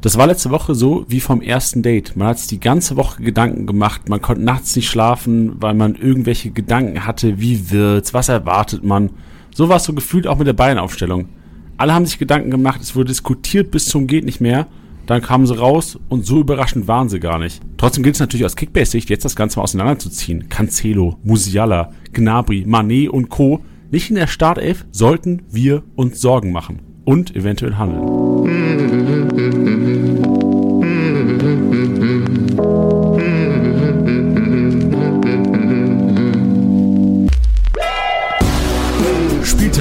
Das war letzte Woche so wie vom ersten Date. Man hat sich die ganze Woche Gedanken gemacht, man konnte nachts nicht schlafen, weil man irgendwelche Gedanken hatte, wie wird's, was erwartet man. So war es so gefühlt auch mit der Bayern-Aufstellung. Alle haben sich Gedanken gemacht, es wurde diskutiert bis zum geht nicht mehr. Dann kamen sie raus und so überraschend waren sie gar nicht. Trotzdem gilt es natürlich aus Kickbase-Sicht, jetzt das Ganze mal auseinanderzuziehen. Cancelo, Musiala, Gnabry, Manet und Co. Nicht in der Startelf sollten wir uns Sorgen machen und eventuell handeln.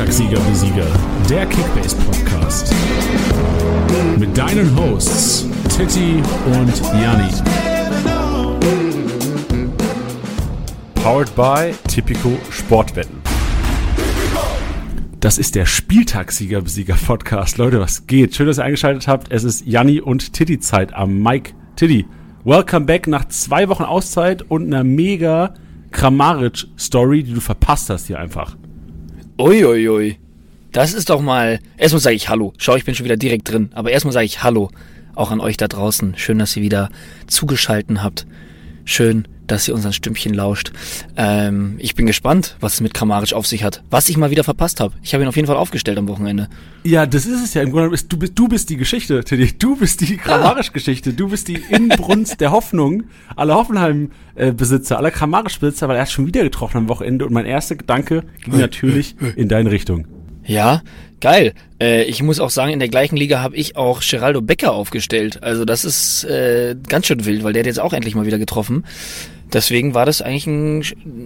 Spieltagssieger Besieger, der Kickbase Podcast. Mit deinen Hosts Titti und Janni. Powered by Tipico Sportwetten. Das ist der Spieltagssieger Besieger Podcast. Leute, was geht? Schön, dass ihr eingeschaltet habt. Es ist Janni und Titti Zeit am Mike. Titti, welcome back nach zwei Wochen Auszeit und einer mega Kramaric-Story, die du verpasst hast hier einfach. Uiuiui. Ui, ui. Das ist doch mal. Erstmal sage ich Hallo. Schau, ich bin schon wieder direkt drin. Aber erstmal sage ich Hallo. Auch an euch da draußen. Schön, dass ihr wieder zugeschalten habt. Schön, dass ihr unseren Stimmchen lauscht. Ähm, ich bin gespannt, was es mit Kramaric auf sich hat. Was ich mal wieder verpasst habe. Ich habe ihn auf jeden Fall aufgestellt am Wochenende. Ja, das ist es ja. Im Grunde bist du bist, du bist die Geschichte, Teddy. Du bist die Kramaric-Geschichte. Du bist die Inbrunst der Hoffnung aller Hoffenheim-Besitzer, aller Kramaric-Besitzer, weil er hat schon wieder getroffen am Wochenende. Und mein erster Gedanke ging natürlich in deine Richtung. Ja, geil. Äh, ich muss auch sagen, in der gleichen Liga habe ich auch Geraldo Becker aufgestellt. Also das ist äh, ganz schön wild, weil der hat jetzt auch endlich mal wieder getroffen. Deswegen war das eigentlich ein,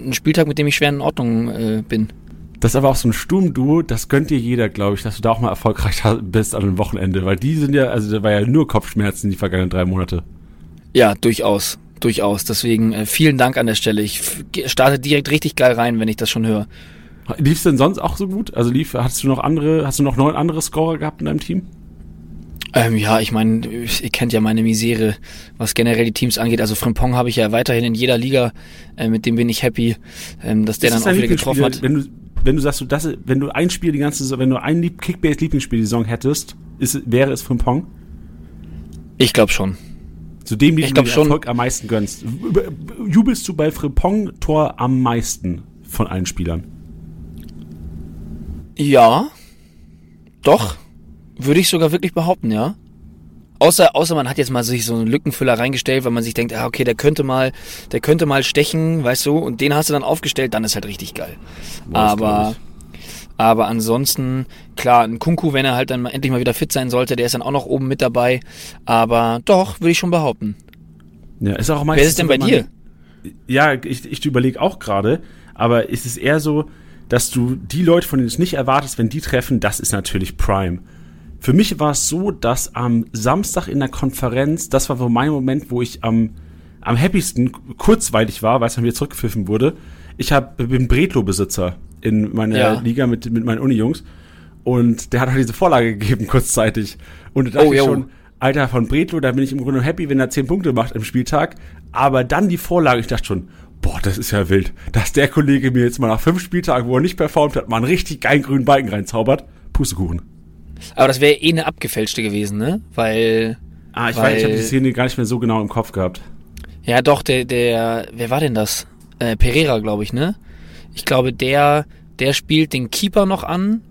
ein Spieltag, mit dem ich schwer in Ordnung äh, bin. Das ist aber auch so ein Sturmduo, das gönnt dir jeder, glaube ich, dass du da auch mal erfolgreich bist an einem Wochenende, weil die sind ja, also da war ja nur Kopfschmerzen die vergangenen drei Monate. Ja, durchaus, durchaus. Deswegen äh, vielen Dank an der Stelle. Ich starte direkt richtig geil rein, wenn ich das schon höre. Lief es denn sonst auch so gut? Also lief, hast du noch andere, hast du noch neun andere Scorer gehabt in deinem Team? Ähm, ja, ich meine, ihr kennt ja meine Misere, was generell die Teams angeht. Also Frimpong habe ich ja weiterhin in jeder Liga, äh, mit dem bin ich happy, ähm, dass der ist dann auch wieder getroffen hat. Wenn du, wenn du sagst, du, das, wenn du ein Spiel die ganze Saison, wenn du ein Kickbase-Lieblingsspiel die Saison hättest, ist, wäre es Frimpong? Ich glaube schon. Zu dem, den du den Erfolg am meisten gönnst. Jubelst du bei Frimpong-Tor am meisten von allen Spielern? Ja, doch, würde ich sogar wirklich behaupten, ja. Außer, außer man hat jetzt mal sich so einen Lückenfüller reingestellt, weil man sich denkt, ah, okay, der könnte mal, der könnte mal stechen, weißt du, und den hast du dann aufgestellt, dann ist halt richtig geil. Boah, aber, aber ansonsten, klar, ein Kunku, wenn er halt dann endlich mal wieder fit sein sollte, der ist dann auch noch oben mit dabei. Aber doch, würde ich schon behaupten. Ja, ist auch Wer ist denn bei dir? Ja, ich, ich überlege auch gerade, aber ist es eher so, dass du die Leute, von denen du es nicht erwartest, wenn die treffen, das ist natürlich Prime. Für mich war es so, dass am Samstag in der Konferenz, das war so mein Moment, wo ich am, am happiesten kurzweilig war, weil es dann wieder zurückgepfiffen wurde. Ich hab, bin Bretlo-Besitzer in meiner ja. Liga mit, mit meinen Uni-Jungs und der hat halt diese Vorlage gegeben kurzzeitig. Und da dachte oh, ich schon, Alter, von Bretlo, da bin ich im Grunde happy, wenn er 10 Punkte macht im Spieltag. Aber dann die Vorlage, ich dachte schon, boah, das ist ja wild, dass der Kollege mir jetzt mal nach fünf Spieltagen, wo er nicht performt hat, mal einen richtig geilen grünen Balken reinzaubert. Pustekuchen. Aber das wäre eh eine abgefälschte gewesen, ne? Weil. Ah, ich weil, weiß, ich habe die Szene gar nicht mehr so genau im Kopf gehabt. Ja, doch, der, der, wer war denn das? Äh, Pereira, glaube ich, ne? Ich glaube, der, der spielt den Keeper noch an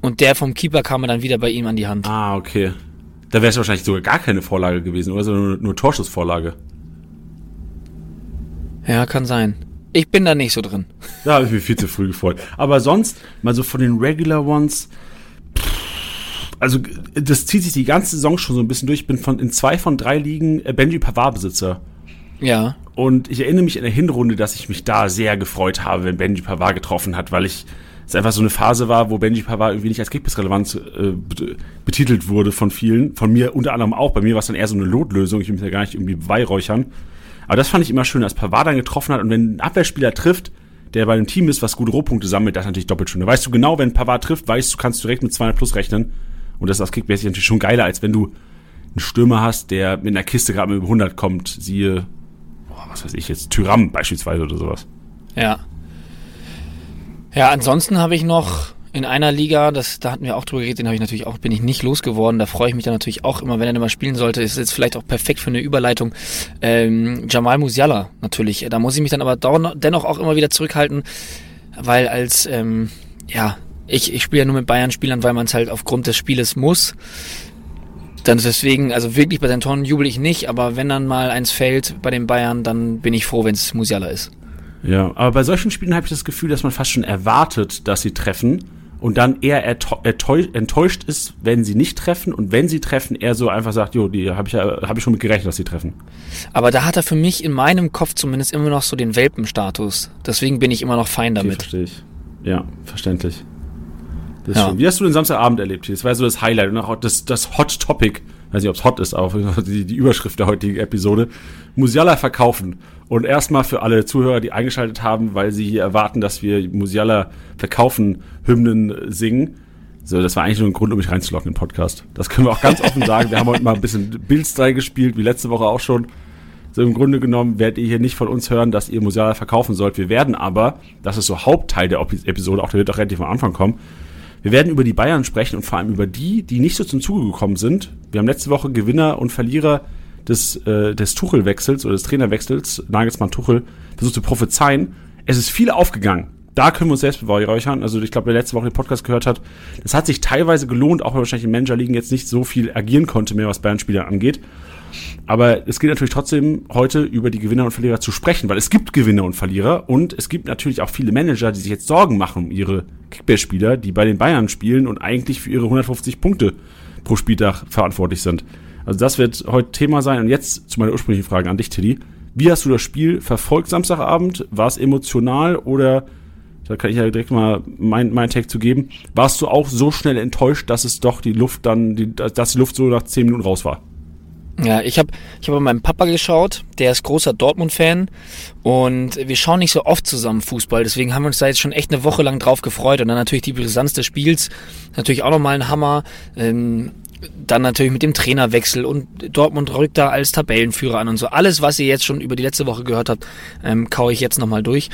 und der vom Keeper kam dann wieder bei ihm an die Hand. Ah, okay. Da wäre es wahrscheinlich sogar gar keine Vorlage gewesen, oder? Sondern nur, nur Torschussvorlage. Ja, kann sein. Ich bin da nicht so drin. Da habe ich mir viel zu früh gefreut. Aber sonst, mal so von den Regular Ones, also das zieht sich die ganze Saison schon so ein bisschen durch. Ich bin von, in zwei von drei Ligen äh, Benji Pavard-Besitzer. Ja. Und ich erinnere mich in der Hinrunde, dass ich mich da sehr gefreut habe, wenn Benji Pavard getroffen hat, weil ich es einfach so eine Phase war, wo Benji Pavard irgendwie nicht als Kickbiss-relevant äh, betitelt wurde von vielen. Von mir unter anderem auch. Bei mir war es dann eher so eine Lotlösung. Ich will mich ja gar nicht irgendwie beweihräuchern. Aber das fand ich immer schön, als Pavard dann getroffen hat und wenn ein Abwehrspieler trifft, der bei einem Team ist, was gute Rohpunkte sammelt, das ist natürlich doppelt schön. Da weißt du genau, wenn Pavard trifft, weißt du, kannst du direkt mit 200 plus rechnen. Und das ist aus Kickbase natürlich schon geiler, als wenn du einen Stürmer hast, der mit einer Kiste gerade mit über 100 kommt. Siehe, boah, was weiß ich jetzt, Tyram beispielsweise oder sowas. Ja. Ja, ansonsten habe ich noch, in einer Liga, das, da hatten wir auch drüber geredet, den habe ich natürlich auch, bin ich nicht losgeworden. Da freue ich mich dann natürlich auch immer, wenn er dann mal spielen sollte. Ist jetzt vielleicht auch perfekt für eine Überleitung. Ähm, Jamal Musiala natürlich. Da muss ich mich dann aber dennoch auch immer wieder zurückhalten, weil als, ähm, ja, ich, ich spiele ja nur mit Bayern-Spielern, weil man es halt aufgrund des Spieles muss. Dann deswegen, also wirklich bei seinen Toren jubel ich nicht, aber wenn dann mal eins fällt bei den Bayern, dann bin ich froh, wenn es Musiala ist. Ja, aber bei solchen Spielen habe ich das Gefühl, dass man fast schon erwartet, dass sie treffen und dann eher enttäuscht ist, wenn sie nicht treffen und wenn sie treffen, er so einfach sagt, jo, die habe ich ja, habe ich schon mit gerechnet, dass sie treffen. Aber da hat er für mich in meinem Kopf zumindest immer noch so den Welpenstatus. Deswegen bin ich immer noch fein damit. Okay, verstehe ich. Ja, verständlich. Ja. Wie hast du den Samstagabend erlebt? Das war so das Highlight und auch das, das Hot Topic. Ich weiß nicht, ob es hot ist, aber die, die Überschrift der heutigen Episode. Musiala verkaufen. Und erstmal für alle Zuhörer, die eingeschaltet haben, weil sie hier erwarten, dass wir Musiala verkaufen, Hymnen singen. So, das war eigentlich nur ein Grund, um mich reinzulocken im Podcast. Das können wir auch ganz offen sagen. Wir haben heute mal ein bisschen Bildstyle gespielt, wie letzte Woche auch schon. So im Grunde genommen werdet ihr hier nicht von uns hören, dass ihr Musiala verkaufen sollt. Wir werden aber, das ist so Hauptteil der Episode, auch der wird auch relativ am Anfang kommen, wir werden über die Bayern sprechen und vor allem über die, die nicht so zum Zuge gekommen sind. Wir haben letzte Woche Gewinner und Verlierer des, äh, des Tuchel-Wechsels oder des Trainerwechsels, Nagelsmann-Tuchel, versucht zu prophezeien. Es ist viel aufgegangen. Da können wir uns selbst beweihräuchern. Also ich glaube, wer letzte Woche den Podcast gehört hat, das hat sich teilweise gelohnt, auch wenn wahrscheinlich im Manager-Ligen jetzt nicht so viel agieren konnte mehr, was Bayern-Spieler angeht. Aber es gilt natürlich trotzdem, heute über die Gewinner und Verlierer zu sprechen, weil es gibt Gewinner und Verlierer und es gibt natürlich auch viele Manager, die sich jetzt Sorgen machen um ihre Kickbase-Spieler, die bei den Bayern spielen und eigentlich für ihre 150 Punkte pro Spieltag verantwortlich sind. Also das wird heute Thema sein. Und jetzt zu meiner ursprünglichen Frage an dich, Tilly. Wie hast du das Spiel verfolgt Samstagabend? War es emotional oder, da kann ich ja direkt mal mein, mein Tag zu geben, warst du auch so schnell enttäuscht, dass es doch die Luft dann, die, dass die Luft so nach 10 Minuten raus war? Ja, ich habe ich hab bei meinem Papa geschaut, der ist großer Dortmund-Fan und wir schauen nicht so oft zusammen Fußball, deswegen haben wir uns da jetzt schon echt eine Woche lang drauf gefreut und dann natürlich die Brisanz des Spiels, natürlich auch nochmal ein Hammer, ähm, dann natürlich mit dem Trainerwechsel und Dortmund rückt da als Tabellenführer an und so. Alles, was ihr jetzt schon über die letzte Woche gehört habt, ähm, kaue ich jetzt nochmal durch.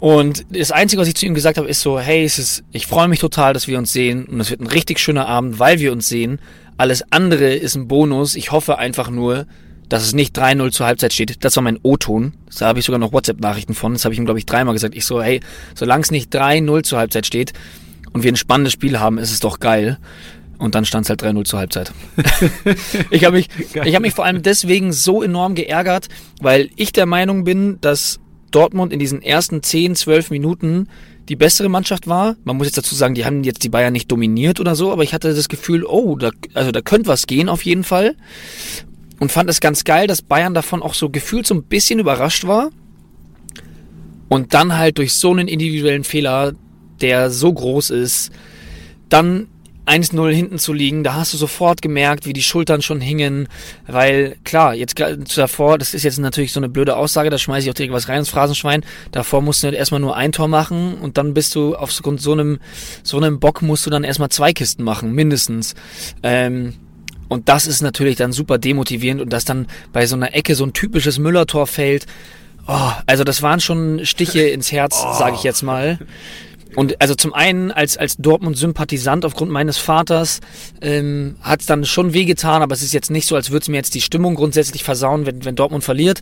Und das Einzige, was ich zu ihm gesagt habe, ist so, hey, es ist, ich freue mich total, dass wir uns sehen und es wird ein richtig schöner Abend, weil wir uns sehen. Alles andere ist ein Bonus. Ich hoffe einfach nur, dass es nicht 3-0 zur Halbzeit steht. Das war mein O-Ton. Da habe ich sogar noch WhatsApp-Nachrichten von. Das habe ich ihm, glaube ich, dreimal gesagt. Ich so, hey, solange es nicht 3-0 zur Halbzeit steht und wir ein spannendes Spiel haben, ist es doch geil. Und dann stand es halt 3-0 zur Halbzeit. ich habe mich, ich hab mich vor allem deswegen so enorm geärgert, weil ich der Meinung bin, dass Dortmund in diesen ersten 10, 12 Minuten die bessere Mannschaft war. Man muss jetzt dazu sagen, die haben jetzt die Bayern nicht dominiert oder so, aber ich hatte das Gefühl, oh, da, also da könnte was gehen auf jeden Fall. Und fand es ganz geil, dass Bayern davon auch so gefühlt so ein bisschen überrascht war. Und dann halt durch so einen individuellen Fehler, der so groß ist, dann 1-0 hinten zu liegen, da hast du sofort gemerkt, wie die Schultern schon hingen, weil klar, jetzt davor, das ist jetzt natürlich so eine blöde Aussage, da schmeiße ich auch direkt was rein ins Phrasenschwein, davor musst du erstmal nur ein Tor machen und dann bist du aufgrund so einem, so einem Bock musst du dann erstmal zwei Kisten machen, mindestens. Ähm, und das ist natürlich dann super demotivierend und dass dann bei so einer Ecke so ein typisches Müller-Tor fällt, Oh, also das waren schon Stiche ins Herz, oh. sage ich jetzt mal. Und also zum einen als, als Dortmund-Sympathisant aufgrund meines Vaters ähm, hat es dann schon wehgetan, aber es ist jetzt nicht so, als würde es mir jetzt die Stimmung grundsätzlich versauen, wenn, wenn Dortmund verliert.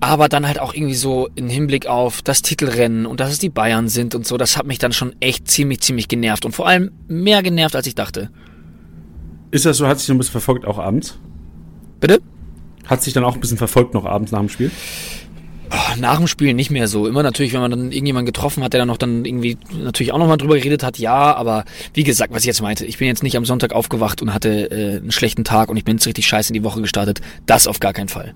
Aber dann halt auch irgendwie so im Hinblick auf das Titelrennen und dass es die Bayern sind und so, das hat mich dann schon echt ziemlich, ziemlich genervt. Und vor allem mehr genervt, als ich dachte. Ist das so, hat sich noch ein bisschen verfolgt auch abends? Bitte? Hat sich dann auch ein bisschen verfolgt noch abends nach dem Spiel? Oh, nach dem Spiel nicht mehr so. Immer natürlich, wenn man dann irgendjemanden getroffen hat, der dann noch dann irgendwie natürlich auch nochmal drüber geredet hat, ja, aber wie gesagt, was ich jetzt meinte, ich bin jetzt nicht am Sonntag aufgewacht und hatte äh, einen schlechten Tag und ich bin jetzt richtig scheiße in die Woche gestartet. Das auf gar keinen Fall.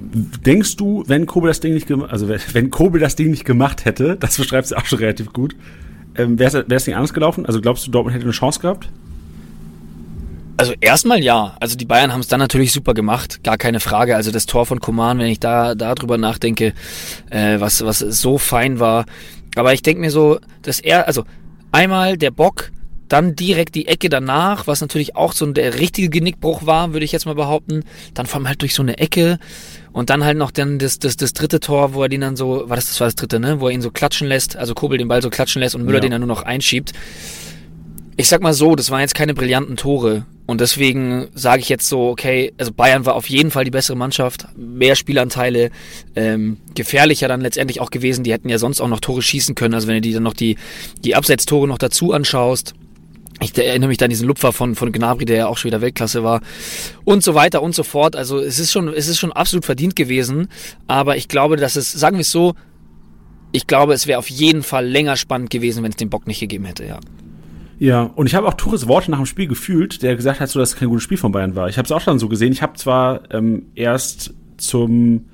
Denkst du, wenn Kobel das Ding nicht gemacht, also wenn Kobel das Ding nicht gemacht hätte, das beschreibst du auch schon relativ gut, ähm, wäre es Ding anders gelaufen? Also glaubst du, Dortmund hätte eine Chance gehabt? Also erstmal ja. Also die Bayern haben es dann natürlich super gemacht, gar keine Frage. Also das Tor von Koman, wenn ich da darüber nachdenke, äh, was was so fein war. Aber ich denke mir so, dass er, also einmal der Bock, dann direkt die Ecke danach, was natürlich auch so der richtige Genickbruch war, würde ich jetzt mal behaupten. Dann vor allem halt durch so eine Ecke und dann halt noch dann das, das, das dritte Tor, wo er den dann so, war das, das war das dritte, ne? Wo er ihn so klatschen lässt, also Kobel den Ball so klatschen lässt und Müller ja. den dann nur noch einschiebt. Ich sag mal so, das waren jetzt keine brillanten Tore. Und deswegen sage ich jetzt so, okay, also Bayern war auf jeden Fall die bessere Mannschaft, mehr Spielanteile, ähm, gefährlicher dann letztendlich auch gewesen. Die hätten ja sonst auch noch Tore schießen können. Also wenn du dir dann noch die, die Absetztore noch dazu anschaust, ich erinnere mich da an diesen Lupfer von, von Gnabry, der ja auch schon wieder Weltklasse war. Und so weiter und so fort. Also es ist schon, es ist schon absolut verdient gewesen. Aber ich glaube, dass es, sagen wir es so, ich glaube, es wäre auf jeden Fall länger spannend gewesen, wenn es den Bock nicht gegeben hätte, ja. Ja, und ich habe auch Tures Worte nach dem Spiel gefühlt, der gesagt hat, so, dass es kein gutes Spiel von Bayern war. Ich habe es auch dann so gesehen. Ich habe zwar ähm, erst zum,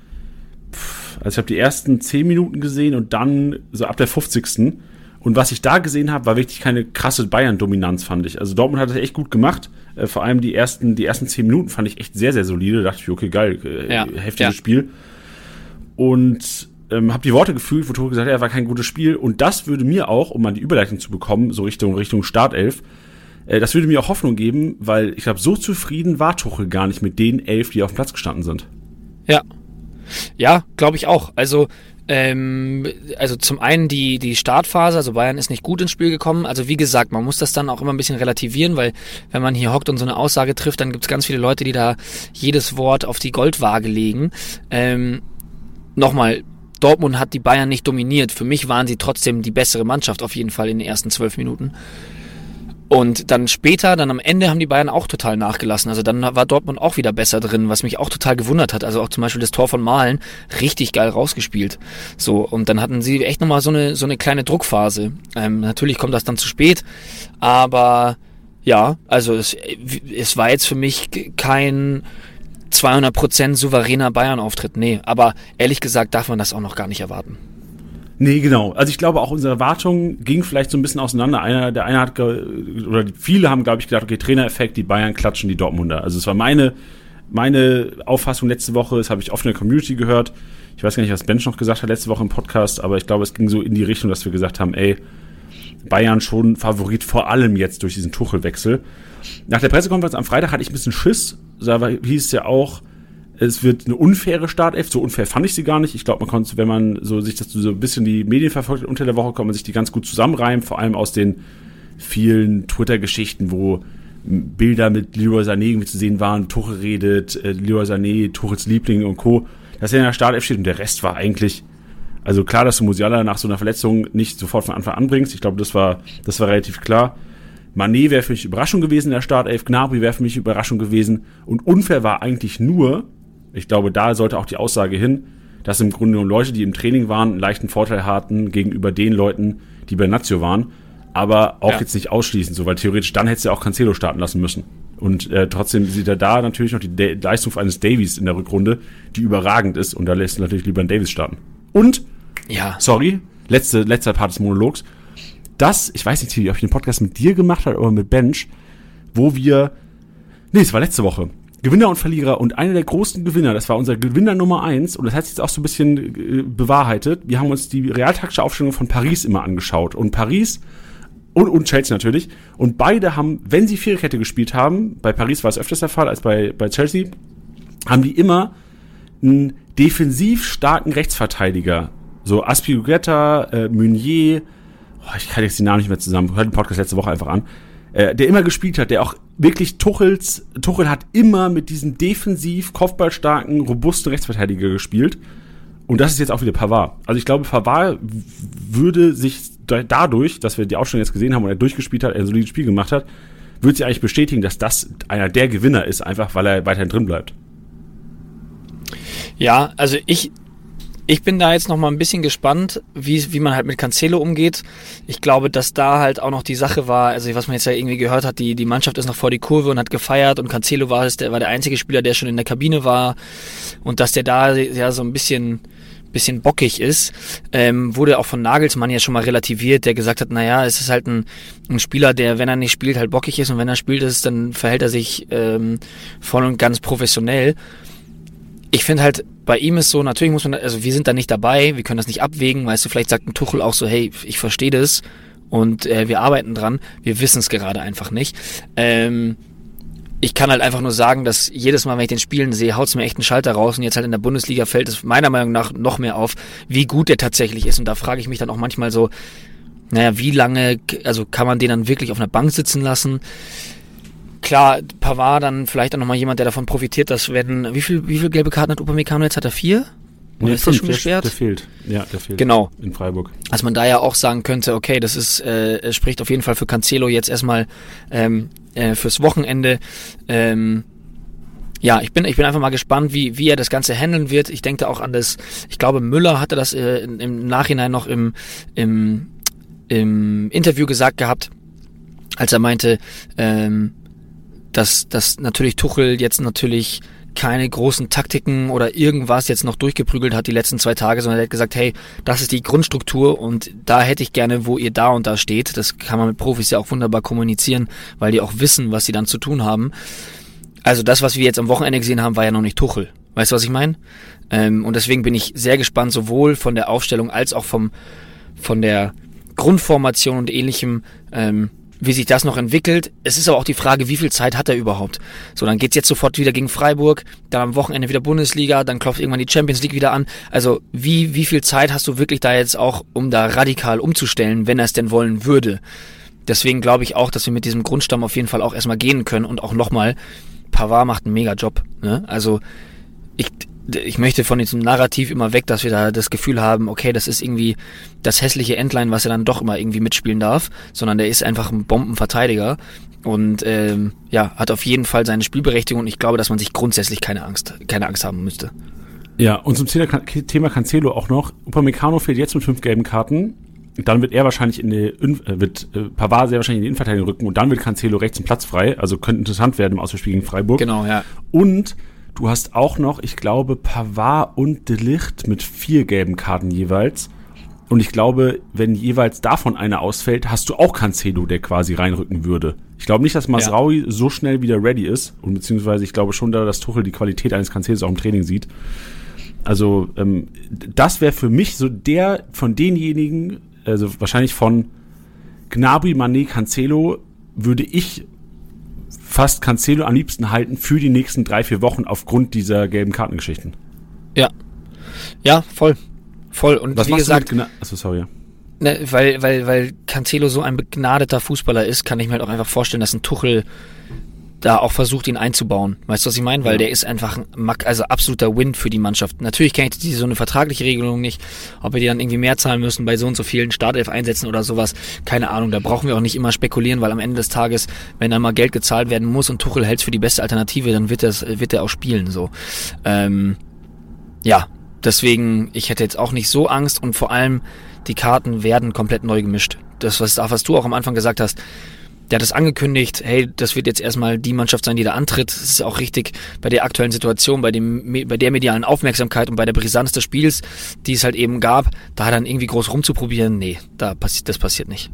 also ich habe die ersten 10 Minuten gesehen und dann so ab der 50. Und was ich da gesehen habe, war wirklich keine krasse Bayern-Dominanz, fand ich. Also Dortmund hat das echt gut gemacht. Äh, vor allem die ersten, die ersten zehn Minuten fand ich echt sehr, sehr solide. Da dachte ich, okay, geil, äh, ja, heftiges ja. Spiel. Und ähm, habe die Worte gefühlt, wo Tore gesagt hat, er war kein gutes Spiel. Und das würde mir auch, um mal die Überleitung zu bekommen, so Richtung, Richtung Startelf, äh, das würde mir auch Hoffnung geben, weil ich glaube, so zufrieden war Tuchel gar nicht mit den elf, die auf dem Platz gestanden sind. Ja. Ja, glaube ich auch. Also ähm, also zum einen die, die Startphase, also Bayern ist nicht gut ins Spiel gekommen. Also wie gesagt, man muss das dann auch immer ein bisschen relativieren, weil wenn man hier hockt und so eine Aussage trifft, dann gibt es ganz viele Leute, die da jedes Wort auf die Goldwaage legen. Ähm, Nochmal, Dortmund hat die Bayern nicht dominiert. Für mich waren sie trotzdem die bessere Mannschaft auf jeden Fall in den ersten zwölf Minuten. Und dann später, dann am Ende haben die Bayern auch total nachgelassen. Also dann war Dortmund auch wieder besser drin, was mich auch total gewundert hat. Also auch zum Beispiel das Tor von Malen richtig geil rausgespielt. So und dann hatten sie echt nochmal so eine so eine kleine Druckphase. Ähm, natürlich kommt das dann zu spät, aber ja, also es, es war jetzt für mich kein 200% souveräner Bayern-Auftritt. Nee, aber ehrlich gesagt darf man das auch noch gar nicht erwarten. Nee, genau. Also ich glaube auch unsere Erwartungen gingen vielleicht so ein bisschen auseinander. Einer, der eine hat oder viele haben, glaube ich, gedacht, okay, Trainereffekt, die Bayern klatschen die Dortmunder. Also es war meine meine Auffassung letzte Woche, das habe ich oft in der Community gehört. Ich weiß gar nicht, was Bench noch gesagt hat letzte Woche im Podcast, aber ich glaube, es ging so in die Richtung, dass wir gesagt haben, ey, Bayern schon Favorit vor allem jetzt durch diesen Tuchelwechsel. Nach der Pressekonferenz am Freitag hatte ich ein bisschen Schiss. Da hieß es ja auch, es wird eine unfaire Startelf. So unfair fand ich sie gar nicht. Ich glaube, man konnte, wenn man so sich das so ein bisschen die Medien verfolgt unter der Woche, kann man sich die ganz gut zusammenreimen. Vor allem aus den vielen Twitter-Geschichten, wo Bilder mit Leroy Sané irgendwie zu sehen waren, Tuche redet, äh, Leroy Sané, Tuchels Liebling und Co. Dass er in der Startelf steht und der Rest war eigentlich, also klar, dass du Musiala nach so einer Verletzung nicht sofort von Anfang an bringst. Ich glaube, das war, das war relativ klar. Mané wäre für mich Überraschung gewesen in der Startelf, Gnabry wäre für mich Überraschung gewesen und unfair war eigentlich nur, ich glaube, da sollte auch die Aussage hin, dass im Grunde genommen Leute, die im Training waren, einen leichten Vorteil hatten gegenüber den Leuten, die bei Nazio waren. Aber auch ja. jetzt nicht ausschließend so, weil theoretisch dann hättest du ja auch Cancelo starten lassen müssen. Und äh, trotzdem sieht er da natürlich noch die De Leistung eines Davies in der Rückrunde, die überragend ist. Und da lässt du natürlich lieber einen Davies starten. Und, ja. sorry, letzte, letzter Part des Monologs. Das, ich weiß nicht, ob ich den Podcast mit dir gemacht habe oder mit Bench, wo wir, nee, es war letzte Woche, Gewinner und Verlierer und einer der großen Gewinner, das war unser Gewinner Nummer eins und das hat sich jetzt auch so ein bisschen äh, bewahrheitet. Wir haben uns die realtaktische Aufstellung von Paris immer angeschaut und Paris und, und Chelsea natürlich und beide haben, wenn sie Viererkette gespielt haben, bei Paris war es öfters der Fall als bei, bei Chelsea, haben die immer einen defensiv starken Rechtsverteidiger, so Aspilicueta, äh, Meunier, oh, ich kann jetzt die Namen nicht mehr zusammen, hört den Podcast letzte Woche einfach an, äh, der immer gespielt hat, der auch wirklich Tuchels, Tuchel hat immer mit diesem defensiv, kopfballstarken, robusten Rechtsverteidiger gespielt. Und das ist jetzt auch wieder Pavard. Also ich glaube, Pavard würde sich dadurch, dass wir die Ausstellung jetzt gesehen haben und er durchgespielt hat, er ein solides Spiel gemacht hat, würde sich eigentlich bestätigen, dass das einer der Gewinner ist, einfach weil er weiterhin drin bleibt. Ja, also ich, ich bin da jetzt noch mal ein bisschen gespannt, wie, wie man halt mit Cancelo umgeht. Ich glaube, dass da halt auch noch die Sache war, also was man jetzt ja irgendwie gehört hat, die, die Mannschaft ist noch vor die Kurve und hat gefeiert und Cancelo war, der, war der einzige Spieler, der schon in der Kabine war und dass der da ja so ein bisschen bisschen bockig ist, ähm, wurde auch von Nagelsmann ja schon mal relativiert, der gesagt hat, naja, es ist halt ein, ein Spieler, der, wenn er nicht spielt, halt bockig ist und wenn er spielt ist, dann verhält er sich ähm, voll und ganz professionell. Ich finde halt, bei ihm ist so, natürlich muss man, also wir sind da nicht dabei, wir können das nicht abwägen, weißt du, vielleicht sagt ein Tuchel auch so, hey, ich verstehe das und äh, wir arbeiten dran. Wir wissen es gerade einfach nicht. Ähm, ich kann halt einfach nur sagen, dass jedes Mal, wenn ich den Spielen sehe, haut es mir echt einen Schalter raus und jetzt halt in der Bundesliga fällt es meiner Meinung nach noch mehr auf, wie gut der tatsächlich ist und da frage ich mich dann auch manchmal so, naja, wie lange, also kann man den dann wirklich auf einer Bank sitzen lassen? Klar, Pavard dann vielleicht auch nochmal jemand, der davon profitiert, dass werden, wie viel, wie viel gelbe Karten hat Upamecano jetzt? Hat er vier? Oder nee, ist fünf, der schon gesperrt? Der, der fehlt. Ja, der fehlt. Genau. In Freiburg. Dass man da ja auch sagen könnte, okay, das ist, äh, spricht auf jeden Fall für Cancelo jetzt erstmal ähm, äh, fürs Wochenende. Ähm, ja, ich bin, ich bin einfach mal gespannt, wie, wie er das Ganze handeln wird. Ich denke auch an das, ich glaube, Müller hatte das äh, im Nachhinein noch im, im, im Interview gesagt gehabt, als er meinte, ähm, dass, dass natürlich Tuchel jetzt natürlich keine großen Taktiken oder irgendwas jetzt noch durchgeprügelt hat die letzten zwei Tage, sondern er hat gesagt, hey, das ist die Grundstruktur und da hätte ich gerne, wo ihr da und da steht. Das kann man mit Profis ja auch wunderbar kommunizieren, weil die auch wissen, was sie dann zu tun haben. Also das, was wir jetzt am Wochenende gesehen haben, war ja noch nicht Tuchel. Weißt du, was ich meine? Ähm, und deswegen bin ich sehr gespannt, sowohl von der Aufstellung als auch vom, von der Grundformation und ähnlichem, ähm, wie sich das noch entwickelt. Es ist aber auch die Frage, wie viel Zeit hat er überhaupt? So, dann geht's jetzt sofort wieder gegen Freiburg, dann am Wochenende wieder Bundesliga, dann klopft irgendwann die Champions League wieder an. Also, wie, wie viel Zeit hast du wirklich da jetzt auch, um da radikal umzustellen, wenn er es denn wollen würde? Deswegen glaube ich auch, dass wir mit diesem Grundstamm auf jeden Fall auch erstmal gehen können und auch nochmal, Pavard macht einen mega Job. Ne? Also, ich, ich möchte von diesem Narrativ immer weg, dass wir da das Gefühl haben, okay, das ist irgendwie das hässliche Endline, was er dann doch immer irgendwie mitspielen darf, sondern der ist einfach ein Bombenverteidiger und ähm, ja, hat auf jeden Fall seine Spielberechtigung und ich glaube, dass man sich grundsätzlich keine Angst, keine Angst haben müsste. Ja, und zum Thema Cancelo auch noch. Upamecano fehlt jetzt mit fünf gelben Karten. Dann wird er wahrscheinlich in die, äh, wird äh, Pavard sehr wahrscheinlich in die Innenverteidigung rücken und dann wird Cancelo rechts im Platz frei. Also könnte interessant werden im Auswärtsspiel gegen Freiburg. Genau, ja. Und Du hast auch noch, ich glaube, Pavard und Delicht mit vier gelben Karten jeweils. Und ich glaube, wenn jeweils davon eine ausfällt, hast du auch Cancelo, der quasi reinrücken würde. Ich glaube nicht, dass Masraui ja. so schnell wieder ready ist. Und beziehungsweise ich glaube schon, dass Tuchel die Qualität eines Cancelos auch im Training sieht. Also ähm, das wäre für mich so der von denjenigen, also wahrscheinlich von Gnabry, Mané, Cancelo, würde ich fast Cancelo am liebsten halten für die nächsten drei, vier Wochen aufgrund dieser gelben Kartengeschichten. Ja. Ja, voll. Voll. Und Was wie gesagt. Achso, sorry. Ne, weil, weil, weil Cancelo so ein begnadeter Fußballer ist, kann ich mir halt auch einfach vorstellen, dass ein Tuchel da auch versucht, ihn einzubauen. Weißt du, was ich meine? Weil ja. der ist einfach ein also absoluter Win für die Mannschaft. Natürlich kenne ich die, so eine vertragliche Regelung nicht, ob wir die dann irgendwie mehr zahlen müssen bei so und so vielen Startelf-Einsätzen oder sowas. Keine Ahnung, da brauchen wir auch nicht immer spekulieren, weil am Ende des Tages, wenn da mal Geld gezahlt werden muss und Tuchel hält für die beste Alternative, dann wird, das, wird er auch spielen. so. Ähm, ja, deswegen, ich hätte jetzt auch nicht so Angst und vor allem, die Karten werden komplett neu gemischt. Das, was, was du auch am Anfang gesagt hast, der hat es angekündigt, hey, das wird jetzt erstmal die Mannschaft sein, die da antritt. Das ist auch richtig bei der aktuellen Situation, bei, dem, bei der medialen Aufmerksamkeit und bei der Brisanz des Spiels, die es halt eben gab, da dann irgendwie groß rumzuprobieren, nee, da passiert, das passiert nicht.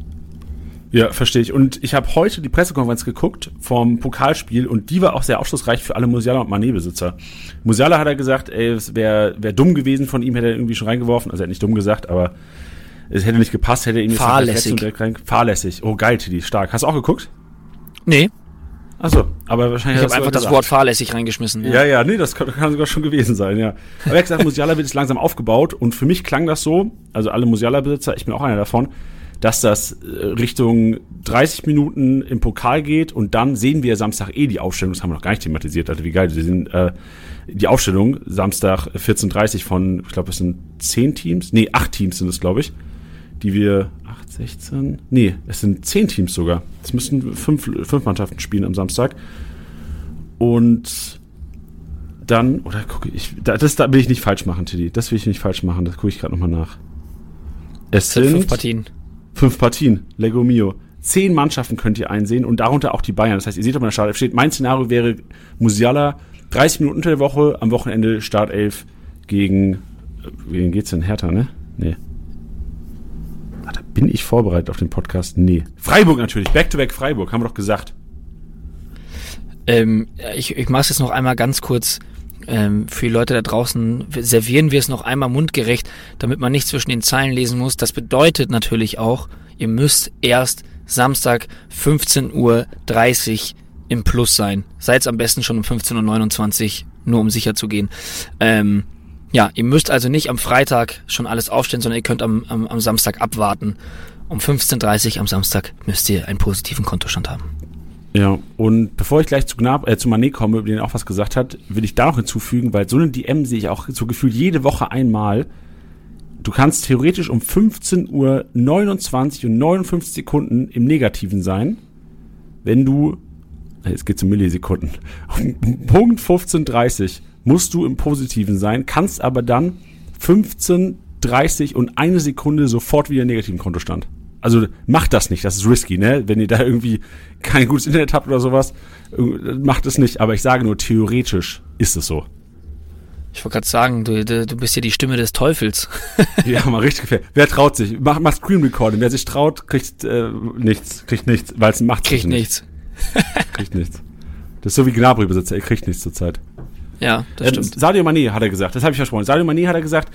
Ja, verstehe ich. Und ich habe heute die Pressekonferenz geguckt vom Pokalspiel und die war auch sehr aufschlussreich für alle Musiala und Manet-Besitzer. Musiala hat er gesagt, ey, es wäre wär dumm gewesen von ihm, hätte er irgendwie schon reingeworfen. Also er hat nicht dumm gesagt, aber es hätte nicht gepasst, hätte ihn jetzt Fahrlässig. rein. Fahrlässig. Oh, geil, Tidi, stark. Hast du auch geguckt? Nee. Achso, aber wahrscheinlich. Ich habe einfach das Wort fahrlässig reingeschmissen. Ja. ja, ja, nee, das kann, kann, sogar schon gewesen sein, ja. Aber er hat gesagt, Musiala wird jetzt langsam aufgebaut und für mich klang das so, also alle Musiala-Besitzer, ich bin auch einer davon, dass das äh, Richtung 30 Minuten im Pokal geht und dann sehen wir Samstag eh die Aufstellung, das haben wir noch gar nicht thematisiert, also wie geil, wir sind äh, die Aufstellung Samstag 14.30 von, ich glaube, es sind 10 Teams, nee, 8 Teams sind es, glaube ich die wir 8, 16, nee, es sind 10 Teams sogar. Es müssen fünf, fünf Mannschaften spielen am Samstag. Und dann, oder gucke ich, das da will ich nicht falsch machen, Tiddy. Das will ich nicht falsch machen, das gucke ich gerade nochmal nach. Es sind, sind fünf Partien. Fünf Partien, Lego Mio. Zehn Mannschaften könnt ihr einsehen und darunter auch die Bayern. Das heißt, ihr seht auf meiner Startelf steht, mein Szenario wäre Musiala 30 Minuten unter der Woche, am Wochenende Startelf gegen, äh, wen geht's denn? Hertha, ne? Nee. Bin ich vorbereitet auf den Podcast? Nee. Freiburg natürlich. Back-to-back -back Freiburg, haben wir doch gesagt. Ähm, ich ich mache es jetzt noch einmal ganz kurz ähm, für die Leute da draußen servieren wir es noch einmal mundgerecht, damit man nicht zwischen den Zeilen lesen muss. Das bedeutet natürlich auch, ihr müsst erst Samstag 15.30 Uhr im Plus sein. Seid am besten schon um 15.29 Uhr, nur um sicher zu gehen. Ähm, ja, ihr müsst also nicht am Freitag schon alles aufstellen, sondern ihr könnt am, am, am Samstag abwarten. Um 15.30 Uhr am Samstag müsst ihr einen positiven Kontostand haben. Ja, und bevor ich gleich zu, Gnab, äh, zu Mané komme, über den auch was gesagt hat, will ich da noch hinzufügen, weil so eine DM sehe ich auch so gefühlt jede Woche einmal. Du kannst theoretisch um 15 Uhr 29 und 59 Sekunden im Negativen sein, wenn du, jetzt geht's um Millisekunden, um Punkt 15.30 musst du im Positiven sein, kannst aber dann 15, 30 und eine Sekunde sofort wieder negativen Kontostand. Also macht das nicht, das ist risky, ne? Wenn ihr da irgendwie kein gutes Internet habt oder sowas, macht es nicht. Aber ich sage nur, theoretisch ist es so. Ich wollte gerade sagen, du, du, bist ja die Stimme des Teufels. ja, mal richtig gefährlich. Wer traut sich? Mach, mach Screen Recording. Wer sich traut, kriegt äh, nichts. Kriegt nichts, weil es macht Kriegt nichts. kriegt nichts. Das ist so wie Gnabry-Besitzer, er kriegt nichts zurzeit. Ja, das ähm, stimmt. Sadio Mané hat er gesagt, das habe ich versprochen. Sadio Mané hat er gesagt,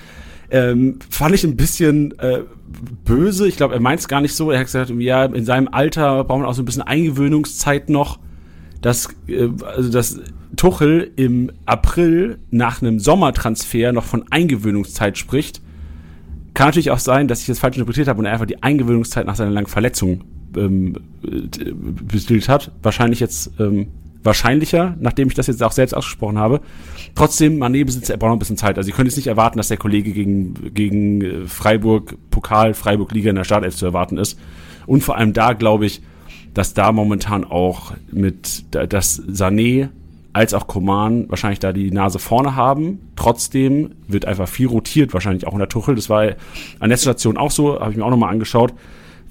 ähm, fand ich ein bisschen äh, böse. Ich glaube, er meint es gar nicht so. Er hat gesagt, ja, in seinem Alter braucht man auch so ein bisschen Eingewöhnungszeit noch. Dass, äh, also dass Tuchel im April nach einem Sommertransfer noch von Eingewöhnungszeit spricht. Kann natürlich auch sein, dass ich das falsch interpretiert habe und er einfach die Eingewöhnungszeit nach seiner langen Verletzung ähm, äh, bestillt hat. Wahrscheinlich jetzt ähm, wahrscheinlicher, nachdem ich das jetzt auch selbst ausgesprochen habe. Trotzdem, Mané besitzt, er braucht noch ein bisschen Zeit. Also ihr könnt jetzt nicht erwarten, dass der Kollege gegen, gegen äh, Freiburg, Pokal, Freiburg Liga in der Startelf zu erwarten ist. Und vor allem da glaube ich, dass da momentan auch mit, dass Sané als auch Koman wahrscheinlich da die Nase vorne haben. Trotzdem wird einfach viel rotiert, wahrscheinlich auch in der Tuchel. Das war an der Station auch so, habe ich mir auch nochmal angeschaut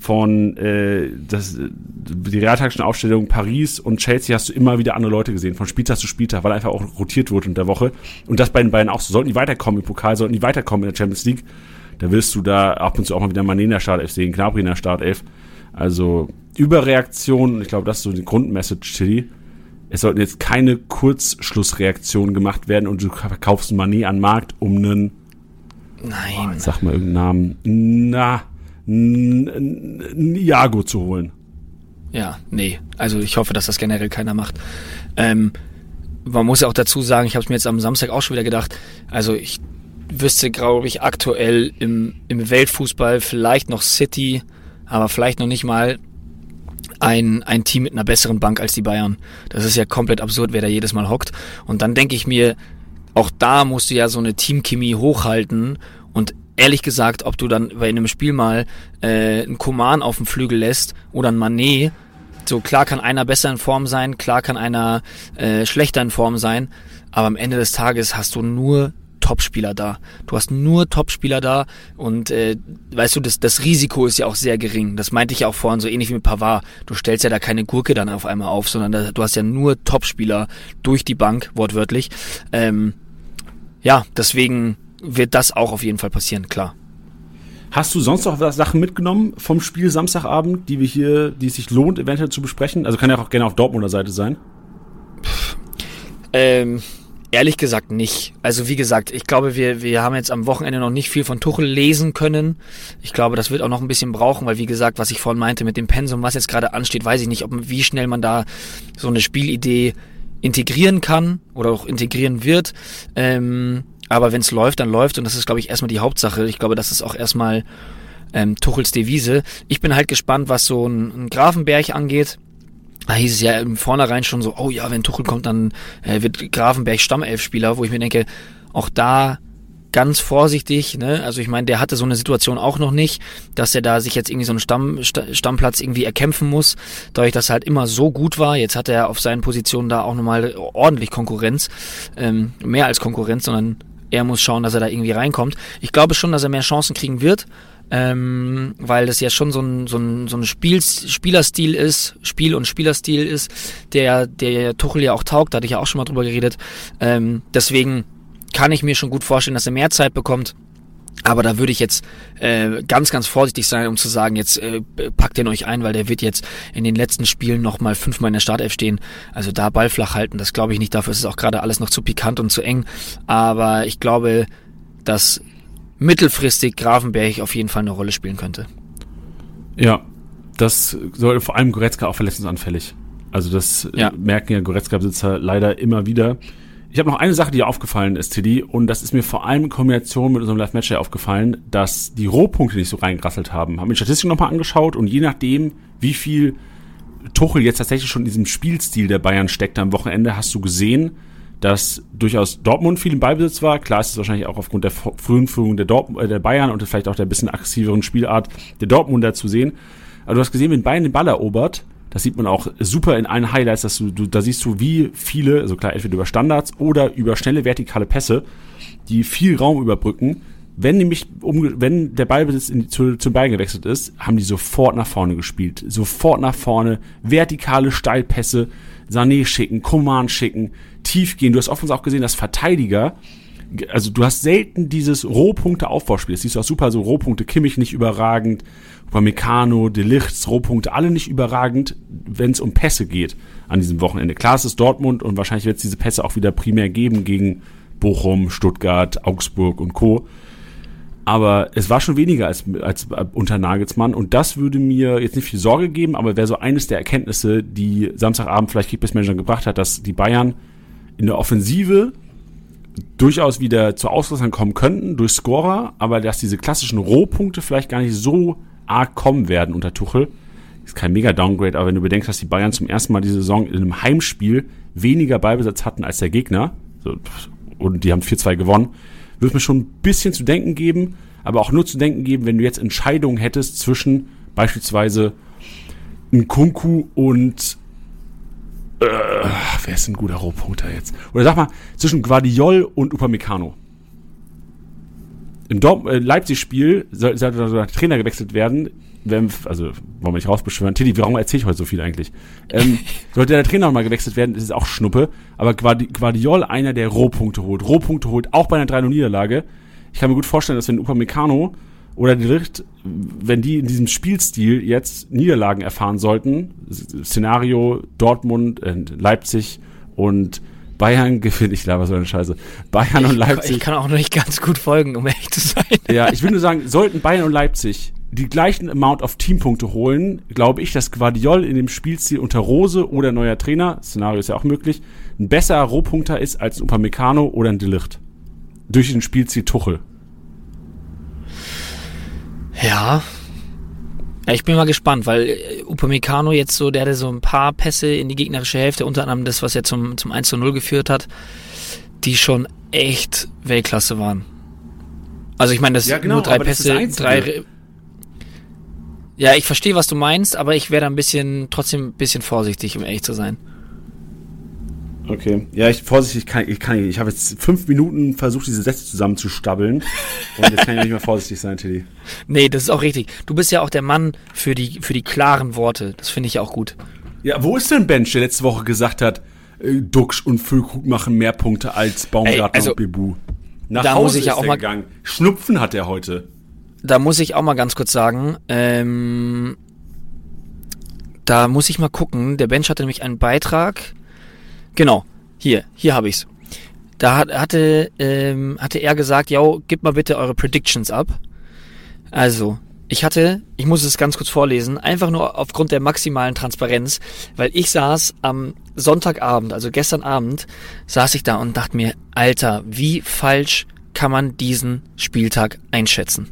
von äh, das, die realtaktischen Aufstellung Paris und Chelsea hast du immer wieder andere Leute gesehen, von Spieltag zu Spieltag, weil einfach auch rotiert wurde in der Woche. Und das bei den beiden auch so. Sollten die weiterkommen im Pokal, sollten die weiterkommen in der Champions League, da wirst du da ab und zu auch mal wieder Mané in der Startelf sehen, Gnabry in der Startelf. Also Überreaktion, ich glaube, das ist so die Grundmessage, Chili. Es sollten jetzt keine Kurzschlussreaktionen gemacht werden und du verkaufst Mané an Markt um einen Nein. Oh, sag mal irgendeinen Namen. Na, ein Iago zu holen. Ja, nee. Also ich hoffe, dass das generell keiner macht. Ähm, man muss ja auch dazu sagen, ich habe es mir jetzt am Samstag auch schon wieder gedacht, also ich wüsste, glaube ich, aktuell im, im Weltfußball vielleicht noch City, aber vielleicht noch nicht mal ein, ein Team mit einer besseren Bank als die Bayern. Das ist ja komplett absurd, wer da jedes Mal hockt. Und dann denke ich mir, auch da musst du ja so eine Teamchemie hochhalten und ehrlich gesagt, ob du dann bei einem Spiel mal äh, einen Koman auf dem Flügel lässt oder ein Manet, so klar kann einer besser in Form sein, klar kann einer äh, schlechter in Form sein, aber am Ende des Tages hast du nur Topspieler da. Du hast nur Topspieler da und äh, weißt du, das, das Risiko ist ja auch sehr gering. Das meinte ich ja auch vorhin, so ähnlich wie mit Pavard. Du stellst ja da keine Gurke dann auf einmal auf, sondern da, du hast ja nur Topspieler durch die Bank, wortwörtlich. Ähm, ja, deswegen wird das auch auf jeden Fall passieren, klar. Hast du sonst noch Sachen mitgenommen vom Spiel Samstagabend, die wir hier, die es sich lohnt, eventuell zu besprechen? Also kann ja auch gerne auf Dortmunder Seite sein. Ähm, ehrlich gesagt nicht. Also wie gesagt, ich glaube, wir, wir haben jetzt am Wochenende noch nicht viel von Tuchel lesen können. Ich glaube, das wird auch noch ein bisschen brauchen, weil wie gesagt, was ich vorhin meinte mit dem Pensum, was jetzt gerade ansteht, weiß ich nicht, ob wie schnell man da so eine Spielidee integrieren kann oder auch integrieren wird. Ähm, aber wenn es läuft, dann läuft und das ist, glaube ich, erstmal die Hauptsache. Ich glaube, das ist auch erstmal ähm, Tuchels Devise. Ich bin halt gespannt, was so ein, ein Grafenberg angeht. Da hieß es ja im Vornherein schon so, oh ja, wenn Tuchel kommt, dann äh, wird Grafenberg Stammelfspieler, wo ich mir denke, auch da ganz vorsichtig, ne? Also ich meine, der hatte so eine Situation auch noch nicht, dass er da sich jetzt irgendwie so einen Stamm, Stammplatz irgendwie erkämpfen muss, dadurch, dass er halt immer so gut war. Jetzt hat er auf seinen Positionen da auch nochmal ordentlich Konkurrenz, ähm, mehr als Konkurrenz, sondern er muss schauen, dass er da irgendwie reinkommt. Ich glaube schon, dass er mehr Chancen kriegen wird, ähm, weil das ja schon so ein, so ein, so ein Spiel, Spielerstil ist, Spiel- und Spielerstil ist, der, der Tuchel ja auch taugt, da hatte ich ja auch schon mal drüber geredet. Ähm, deswegen kann ich mir schon gut vorstellen, dass er mehr Zeit bekommt. Aber da würde ich jetzt äh, ganz, ganz vorsichtig sein, um zu sagen, jetzt äh, packt den euch ein, weil der wird jetzt in den letzten Spielen nochmal fünfmal in der Startelf stehen. Also da Ball flach halten, das glaube ich nicht. Dafür ist es auch gerade alles noch zu pikant und zu eng. Aber ich glaube, dass mittelfristig Grafenberg auf jeden Fall eine Rolle spielen könnte. Ja, das soll vor allem Goretzka auch verletzungsanfällig. Also das äh, ja. merken ja Goretzka-Besitzer leider immer wieder. Ich habe noch eine Sache, die aufgefallen ist, Tilly, und das ist mir vor allem in Kombination mit unserem Live-Match aufgefallen, dass die Rohpunkte nicht so reingerasselt haben. Haben mir die Statistik nochmal angeschaut und je nachdem, wie viel Tuchel jetzt tatsächlich schon in diesem Spielstil der Bayern steckt am Wochenende, hast du gesehen, dass durchaus Dortmund viel im Ballbesitz war. Klar ist es wahrscheinlich auch aufgrund der frühen Führung der, Dort äh, der Bayern und vielleicht auch der bisschen aggressiveren Spielart der Dortmunder zu sehen. Aber du hast gesehen, wenn Bayern den Ball erobert, das sieht man auch super in allen Highlights, dass du, du da siehst du, wie viele, also klar, entweder über Standards oder über schnelle vertikale Pässe, die viel Raum überbrücken. Wenn nämlich, um, wenn der Ballbesitz in, zu, zum Ball gewechselt ist, haben die sofort nach vorne gespielt. Sofort nach vorne, vertikale Steilpässe, Sané schicken, Coman schicken, tief gehen. Du hast oftmals auch gesehen, dass Verteidiger, also du hast selten dieses Rohpunkte-Aufbauspiel. Das siehst du auch super, so Rohpunkte, Kimmich nicht überragend, Upamecano, De Ligt, Rohpunkte, alle nicht überragend, wenn es um Pässe geht an diesem Wochenende. Klar, es ist Dortmund und wahrscheinlich wird es diese Pässe auch wieder primär geben gegen Bochum, Stuttgart, Augsburg und Co. Aber es war schon weniger als, als unter Nagelsmann und das würde mir jetzt nicht viel Sorge geben, aber wäre so eines der Erkenntnisse, die Samstagabend vielleicht Kickbase-Manager gebracht hat, dass die Bayern in der Offensive durchaus wieder zu Auslösern kommen könnten durch Scorer, aber dass diese klassischen Rohpunkte vielleicht gar nicht so arg kommen werden unter Tuchel. Ist kein mega Downgrade, aber wenn du bedenkst, dass die Bayern zum ersten Mal diese Saison in einem Heimspiel weniger Ballbesitz hatten als der Gegner, so, und die haben 4-2 gewonnen, würde mir schon ein bisschen zu denken geben, aber auch nur zu denken geben, wenn du jetzt Entscheidungen hättest zwischen beispielsweise Nkunku und äh, wer ist ein guter Rohpunkter jetzt? Oder sag mal, zwischen Guardiol und Upamecano. Im äh, Leipzig-Spiel sollte soll, soll der Trainer gewechselt werden. Wenn, also, wollen wir nicht rausbeschwören. Tilly, warum erzähle ich heute so viel eigentlich? Ähm, sollte der Trainer nochmal gewechselt werden, ist es auch Schnuppe. Aber Guardi Guardiol einer, der Rohpunkte holt. Rohpunkte holt, auch bei einer 3-0-Niederlage. Ich kann mir gut vorstellen, dass wenn Upamecano oder die Licht, wenn die in diesem Spielstil jetzt Niederlagen erfahren sollten, Szenario Dortmund, äh, Leipzig und Bayern gewinnt, ich glaube, so eine Scheiße. Bayern und Leipzig. Ich kann auch noch nicht ganz gut folgen, um ehrlich zu sein. Ja, ich will nur sagen, sollten Bayern und Leipzig die gleichen Amount of Teampunkte holen, glaube ich, dass Guardiol in dem Spielstil unter Rose oder neuer Trainer, Szenario ist ja auch möglich, ein besserer Rohpunkter ist als ein Upamecano oder ein Delicht. Durch den Spielstil Tuchel. Ja. ja. Ich bin mal gespannt, weil äh, Upamecano jetzt so, der hatte so ein paar Pässe in die gegnerische Hälfte, unter anderem das, was er zum, zum 1 zu 0 geführt hat, die schon echt Weltklasse waren. Also ich meine, das ja, genau, nur drei Pässe, drei. Ja, ich verstehe, was du meinst, aber ich wäre da ein bisschen, trotzdem ein bisschen vorsichtig, um ehrlich zu sein. Okay. Ja, ich vorsichtig kann ich kann nicht. Ich habe jetzt fünf Minuten versucht, diese Sätze zusammenzustabbeln. Und jetzt kann ich nicht mehr vorsichtig sein, Tilly. Nee, das ist auch richtig. Du bist ja auch der Mann für die, für die klaren Worte. Das finde ich auch gut. Ja, wo ist denn Bench, der letzte Woche gesagt hat, äh, Duxch und Füllkrug machen mehr Punkte als Baumgartner also, und Bebu? Nach da Hause muss ich ja auch mal gegangen. Schnupfen hat er heute. Da muss ich auch mal ganz kurz sagen, ähm, da muss ich mal gucken. Der Bench hatte nämlich einen Beitrag Genau, hier, hier habe ich's. Da hat, hatte, ähm, hatte er gesagt, ja, gib mal bitte eure Predictions ab. Also, ich hatte, ich muss es ganz kurz vorlesen, einfach nur aufgrund der maximalen Transparenz, weil ich saß am Sonntagabend, also gestern Abend, saß ich da und dachte mir, Alter, wie falsch kann man diesen Spieltag einschätzen?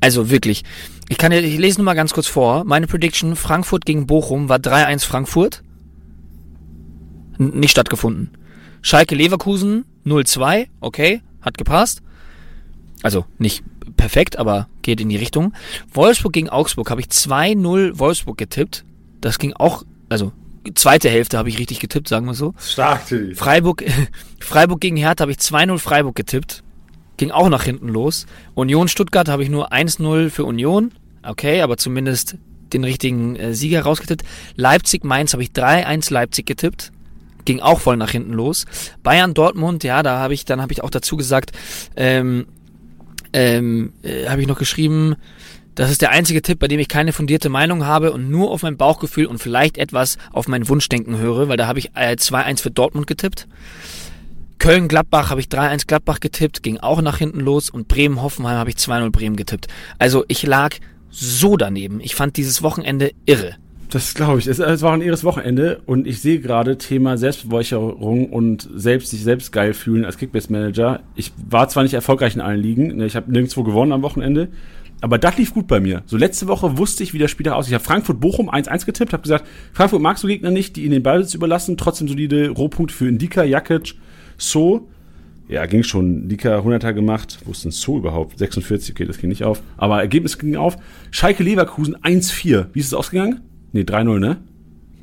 Also wirklich. Ich kann ich lese nur mal ganz kurz vor. Meine Prediction, Frankfurt gegen Bochum war 3-1 Frankfurt nicht stattgefunden. Schalke Leverkusen 0-2, okay, hat gepasst. Also nicht perfekt, aber geht in die Richtung. Wolfsburg gegen Augsburg habe ich 2-0 Wolfsburg getippt. Das ging auch, also zweite Hälfte habe ich richtig getippt, sagen wir so. Stark, Freiburg, Freiburg gegen Hertha habe ich 2-0 Freiburg getippt. Ging auch nach hinten los. Union Stuttgart habe ich nur 1-0 für Union. Okay, aber zumindest den richtigen äh, Sieger rausgetippt. Leipzig Mainz habe ich 3-1 Leipzig getippt ging auch voll nach hinten los. Bayern Dortmund, ja, da habe ich, dann habe ich auch dazu gesagt, ähm, ähm, äh, habe ich noch geschrieben, das ist der einzige Tipp, bei dem ich keine fundierte Meinung habe und nur auf mein Bauchgefühl und vielleicht etwas auf mein Wunschdenken höre, weil da habe ich äh, 2-1 für Dortmund getippt. Köln-Gladbach habe ich 3-1 Gladbach getippt, ging auch nach hinten los und Bremen-Hoffenheim habe ich 2-0 Bremen getippt. Also ich lag so daneben. Ich fand dieses Wochenende irre. Das glaube ich. Es, es, war ein irres Wochenende und ich sehe gerade Thema Selbstbeweihräucherung und selbst sich selbst geil fühlen als Kickbase-Manager. Ich war zwar nicht erfolgreich in allen Ligen, ne, ich habe nirgendwo gewonnen am Wochenende, aber das lief gut bei mir. So letzte Woche wusste ich, wie der Spieltag aussieht. Ich habe Frankfurt-Bochum 1-1 getippt, habe gesagt, Frankfurt magst du Gegner nicht, die ihnen den Ballbesitz überlassen, trotzdem solide Rohpunkte für Indika, Jakic, So. Ja, ging schon. Indika 100er gemacht. Wo ist denn So überhaupt? 46, okay, das ging nicht auf. Aber Ergebnis ging auf. Schalke Leverkusen 1-4. Wie ist es ausgegangen? Nee, 3-0, ne?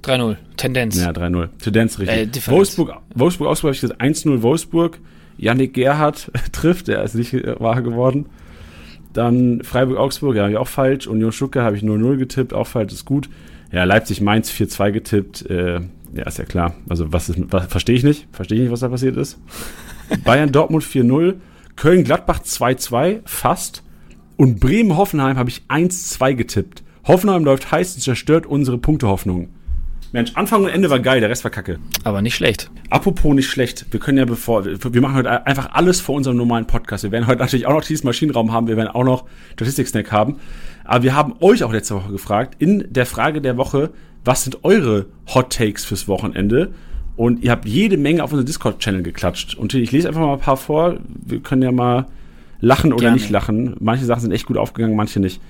3-0. Tendenz. Ja, 3-0. Tendenz richtig. Äh, Wolfsburg, Wolfsburg, Augsburg habe ich gesagt 1-0 Wolfsburg. Yannick Gerhardt trifft, der ist nicht wahr geworden. Dann Freiburg-Augsburg, ja, habe ich auch falsch. Union Stuttgart habe ich 0-0 getippt, auch falsch, ist gut. Ja, Leipzig-Mainz 4-2 getippt. Äh, ja, ist ja klar. Also, was ist, was, verstehe ich nicht. Verstehe ich nicht, was da passiert ist. Bayern-Dortmund 4-0. Köln-Gladbach 2-2, fast. Und Bremen-Hoffenheim habe ich 1-2 getippt. Hoffenheim läuft heiß und zerstört unsere Punktehoffnung. Mensch, Anfang und Ende war geil, der Rest war kacke. Aber nicht schlecht. Apropos nicht schlecht, wir können ja bevor, wir machen heute einfach alles vor unserem normalen Podcast. Wir werden heute natürlich auch noch dieses Maschinenraum haben, wir werden auch noch Statistik-Snack haben. Aber wir haben euch auch letzte Woche gefragt, in der Frage der Woche, was sind eure Hot Takes fürs Wochenende? Und ihr habt jede Menge auf unserem Discord-Channel geklatscht. Und ich lese einfach mal ein paar vor. Wir können ja mal lachen oder Gerne. nicht lachen. Manche Sachen sind echt gut aufgegangen, manche nicht.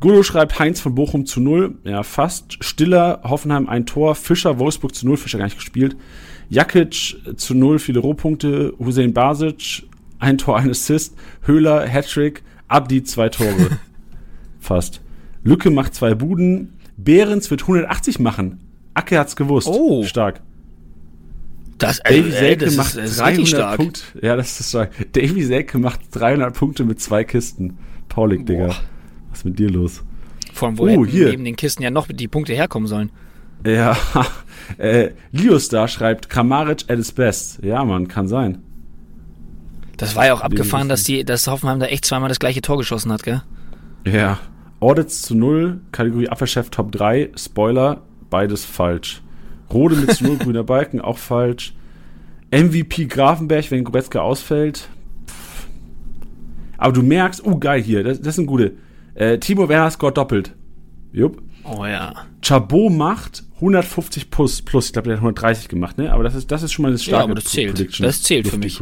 Gulo schreibt Heinz von Bochum zu null. Ja, fast. Stiller, Hoffenheim ein Tor. Fischer, Wolfsburg zu null. Fischer gar nicht gespielt. Jakic zu null, viele Rohpunkte. Hussein Basic, ein Tor, ein Assist. Höhler, Hattrick. Abdi, zwei Tore. fast. Lücke macht zwei Buden. Behrens wird 180 machen. Acke hat's gewusst. Oh. Stark. Das, äh, Davy Selke das macht ist, 300 Punkte. Ja, das ist stark. Davy Selke macht 300 Punkte mit zwei Kisten. Paulik, Digga. Was ist mit dir los? Vor allem, wo oh, hier. neben den Kisten ja noch die Punkte herkommen sollen. Ja, äh, Liostar schreibt, Kramaric at his best. Ja, man, kann sein. Das war ja auch abgefahren, dass die, dass Hoffenheim da echt zweimal das gleiche Tor geschossen hat, gell? Ja. Audits zu null, Kategorie Abwehrchef Top 3, Spoiler, beides falsch. Rode mit zu null, grüner Balken, auch falsch. MVP Grafenberg, wenn Goretzka ausfällt. Pff. Aber du merkst, oh geil hier, das, das sind gute. Äh, Timo Werner scored doppelt. Jupp. Oh ja. Chabot macht 150 plus, plus. Ich glaube, der hat 130 gemacht, ne? Aber das ist, das ist schon mal eine starke ja, aber das zählt. Prediction. Das zählt für mich.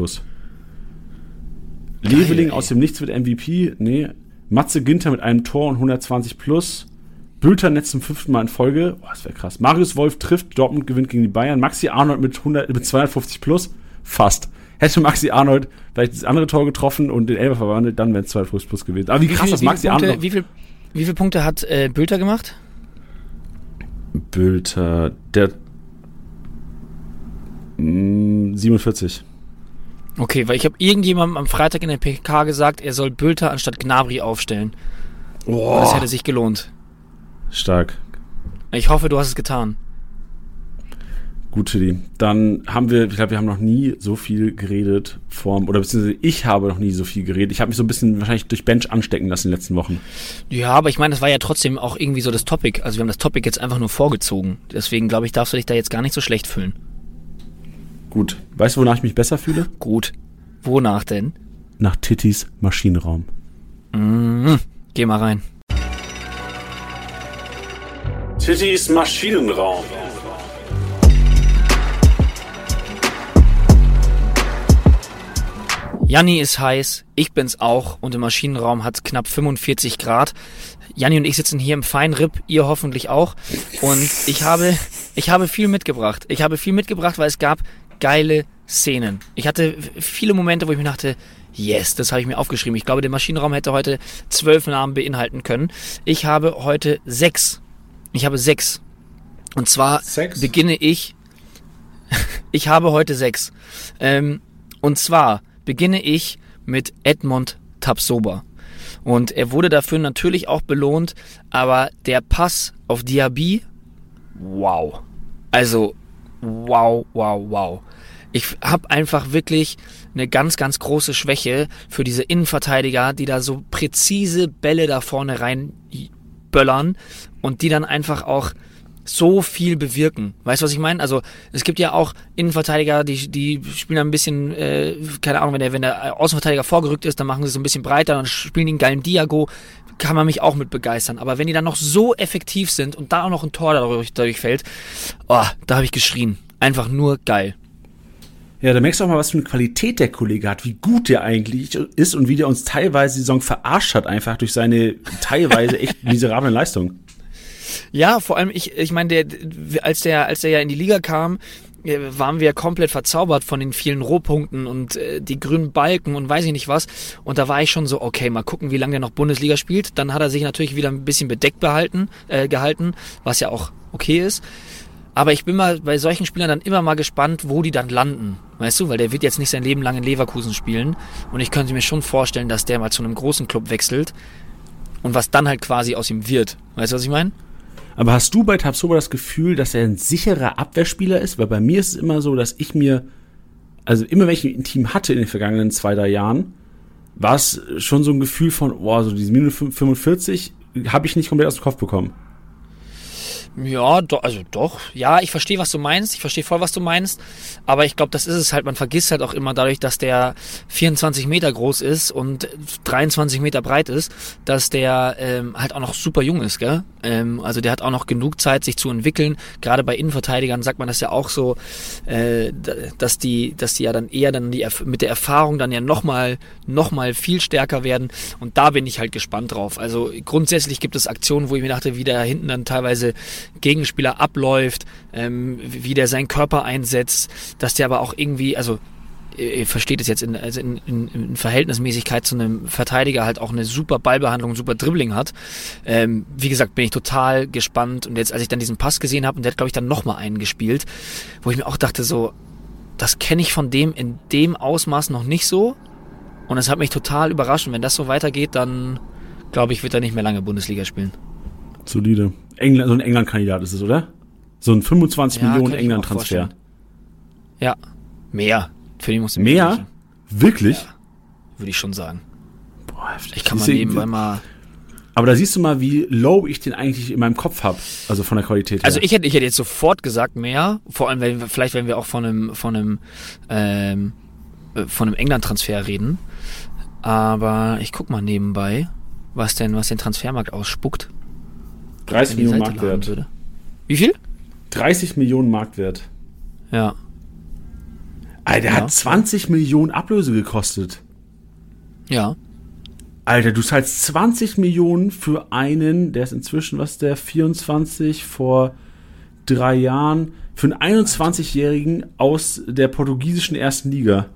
Leveling aus dem Nichts wird MVP. Nee. Matze Ginter mit einem Tor und 120 plus. Bülter Netz zum fünften Mal in Folge. Oh, das wäre krass. Marius Wolf trifft, Dortmund gewinnt gegen die Bayern. Maxi Arnold mit, 100, mit 250 plus. Fast hätte Maxi Arnold vielleicht das andere Tor getroffen und den Elber verwandelt, dann wäre es 2 plus plus gewesen. Aber wie, wie krass, dass Maxi Punkte, Arnold. Wie viel, wie viele Punkte hat äh, Bülter gemacht? Bülter, der. Mh, 47. Okay, weil ich habe irgendjemandem am Freitag in der PK gesagt, er soll Bülter anstatt Gnabri aufstellen. Oh. Das hätte sich gelohnt. Stark. Ich hoffe, du hast es getan. Gut, Chili. Dann haben wir, ich glaube, wir haben noch nie so viel geredet vom, oder beziehungsweise ich habe noch nie so viel geredet. Ich habe mich so ein bisschen wahrscheinlich durch Bench anstecken lassen in den letzten Wochen. Ja, aber ich meine, das war ja trotzdem auch irgendwie so das Topic. Also wir haben das Topic jetzt einfach nur vorgezogen. Deswegen glaube ich, darfst du dich da jetzt gar nicht so schlecht fühlen. Gut. Weißt du, wonach ich mich besser fühle? Gut. Wonach denn? Nach Tittys Maschinenraum. Mmh, geh mal rein. Tittys Maschinenraum. Janni ist heiß, ich bin's auch und im Maschinenraum hat knapp 45 Grad. Janni und ich sitzen hier im Feinripp, ihr hoffentlich auch. Und ich habe, ich habe viel mitgebracht. Ich habe viel mitgebracht, weil es gab geile Szenen. Ich hatte viele Momente, wo ich mir dachte, yes, das habe ich mir aufgeschrieben. Ich glaube, der Maschinenraum hätte heute zwölf Namen beinhalten können. Ich habe heute sechs. Ich habe sechs. Und zwar sechs? beginne ich. ich habe heute sechs. Ähm, und zwar beginne ich mit Edmond Tapsoba. Und er wurde dafür natürlich auch belohnt, aber der Pass auf Diaby, wow. Also, wow, wow, wow. ich habe einfach wirklich eine ganz, ganz große Schwäche für diese Innenverteidiger, die da so präzise Bälle da vorne reinböllern und die dann einfach auch so viel bewirken. Weißt du, was ich meine? Also es gibt ja auch Innenverteidiger, die, die spielen ein bisschen, äh, keine Ahnung, wenn der, wenn der Außenverteidiger vorgerückt ist, dann machen sie es ein bisschen breiter, dann spielen die einen geilen Diago, kann man mich auch mit begeistern. Aber wenn die dann noch so effektiv sind und da auch noch ein Tor dadurch, dadurch fällt, oh, da habe ich geschrien. Einfach nur geil. Ja, da merkst du auch mal, was für eine Qualität der Kollege hat, wie gut der eigentlich ist und wie der uns teilweise die Saison verarscht hat, einfach durch seine teilweise echt miserable Leistung. Ja, vor allem ich, ich meine, der, als der, als der ja in die Liga kam, äh, waren wir komplett verzaubert von den vielen Rohpunkten und äh, die grünen Balken und weiß ich nicht was. Und da war ich schon so, okay, mal gucken, wie lange der noch Bundesliga spielt. Dann hat er sich natürlich wieder ein bisschen bedeckt behalten, äh, gehalten, was ja auch okay ist. Aber ich bin mal bei solchen Spielern dann immer mal gespannt, wo die dann landen. Weißt du, weil der wird jetzt nicht sein Leben lang in Leverkusen spielen. Und ich könnte mir schon vorstellen, dass der mal zu einem großen Club wechselt. Und was dann halt quasi aus ihm wird. Weißt du, was ich meine? Aber hast du bei Tabsoba das Gefühl, dass er ein sicherer Abwehrspieler ist? Weil bei mir ist es immer so, dass ich mir, also immer wenn ich ein Team hatte in den vergangenen zwei, drei Jahren, war es schon so ein Gefühl von, boah, so diese Minus 45 habe ich nicht komplett aus dem Kopf bekommen. Ja, do, also doch. Ja, ich verstehe, was du meinst. Ich verstehe voll, was du meinst. Aber ich glaube, das ist es halt. Man vergisst halt auch immer dadurch, dass der 24 Meter groß ist und 23 Meter breit ist, dass der ähm, halt auch noch super jung ist, gell? Ähm, also der hat auch noch genug Zeit, sich zu entwickeln. Gerade bei Innenverteidigern sagt man das ja auch so, äh, dass die, dass die ja dann eher dann die mit der Erfahrung dann ja nochmal noch mal viel stärker werden. Und da bin ich halt gespannt drauf. Also grundsätzlich gibt es Aktionen, wo ich mir dachte, wie der hinten dann teilweise Gegenspieler abläuft, ähm, wie der seinen Körper einsetzt, dass der aber auch irgendwie, also versteht es jetzt in, also in, in, in Verhältnismäßigkeit zu einem Verteidiger halt auch eine super Ballbehandlung, super Dribbling hat. Ähm, wie gesagt, bin ich total gespannt. Und jetzt, als ich dann diesen Pass gesehen habe, und der hat, glaube ich, dann nochmal einen gespielt, wo ich mir auch dachte, so, das kenne ich von dem in dem Ausmaß noch nicht so. Und es hat mich total überrascht. Und wenn das so weitergeht, dann glaube ich, wird er nicht mehr lange Bundesliga spielen. Solide. England, so ein England-Kandidat ist es, oder? So ein 25 ja, Millionen England-Transfer. Ja, mehr. Für den musst du mehr. Mehr? Wirklich? Ja, würde ich schon sagen. Boah, heftig. Ich kann mal nebenbei mal. Aber da siehst du mal, wie low ich den eigentlich in meinem Kopf habe, also von der Qualität her. Also ich hätte, ich hätte jetzt sofort gesagt mehr, vor allem, wenn, vielleicht wenn wir auch von einem, von einem, ähm, äh, von einem England-Transfer reden. Aber ich guck mal nebenbei, was denn, was den Transfermarkt ausspuckt. 30 Millionen Marktwert. Wie viel? 30 Millionen Marktwert. Ja. Alter, der ja. hat 20 Millionen Ablöse gekostet. Ja. Alter, du zahlst 20 Millionen für einen, der ist inzwischen, was der, 24 vor drei Jahren, für einen 21-Jährigen aus der portugiesischen ersten Liga.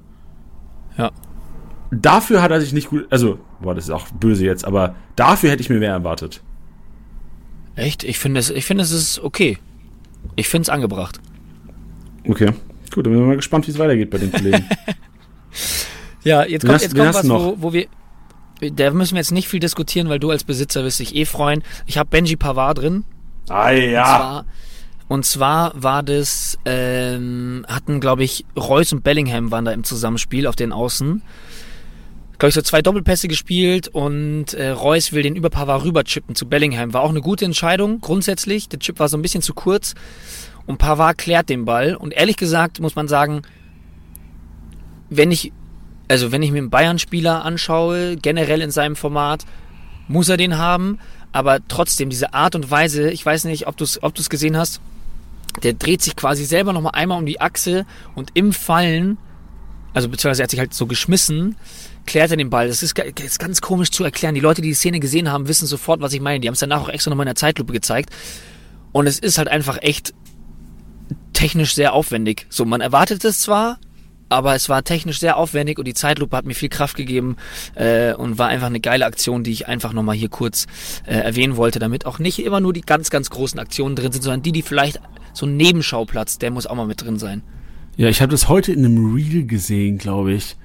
Ja. Dafür hat er sich nicht gut, also, boah, das ist auch böse jetzt, aber dafür hätte ich mir mehr erwartet. Echt? Ich finde es, ich finde es ist okay. Ich finde es angebracht. Okay. Gut, dann bin ich mal gespannt, wie es weitergeht bei den Kollegen. ja, jetzt kommt, jetzt kommt was, wo, wo wir. Da müssen wir jetzt nicht viel diskutieren, weil du als Besitzer wirst dich eh freuen. Ich habe Benji Pavard drin. Ah ja. Und zwar, und zwar war das, ähm, hatten, glaube ich, Reus und Bellingham waren da im Zusammenspiel auf den Außen glaube ich, so zwei Doppelpässe gespielt und äh, Reus will den über Pavard rüberchippen zu Bellingham. War auch eine gute Entscheidung, grundsätzlich. Der Chip war so ein bisschen zu kurz und Pavard klärt den Ball. Und ehrlich gesagt muss man sagen, wenn ich, also wenn ich mir einen Bayern-Spieler anschaue, generell in seinem Format, muss er den haben. Aber trotzdem, diese Art und Weise, ich weiß nicht, ob du es ob gesehen hast, der dreht sich quasi selber nochmal einmal um die Achse und im Fallen, also beziehungsweise er hat sich halt so geschmissen, klärt er den Ball. Das ist, ist ganz komisch zu erklären. Die Leute, die die Szene gesehen haben, wissen sofort, was ich meine. Die haben es danach auch extra nochmal in der Zeitlupe gezeigt. Und es ist halt einfach echt technisch sehr aufwendig. So, man erwartet es zwar, aber es war technisch sehr aufwendig und die Zeitlupe hat mir viel Kraft gegeben äh, und war einfach eine geile Aktion, die ich einfach nochmal hier kurz äh, erwähnen wollte, damit auch nicht immer nur die ganz, ganz großen Aktionen drin sind, sondern die, die vielleicht so ein Nebenschauplatz, der muss auch mal mit drin sein. Ja, ich habe das heute in einem Reel gesehen, glaube ich.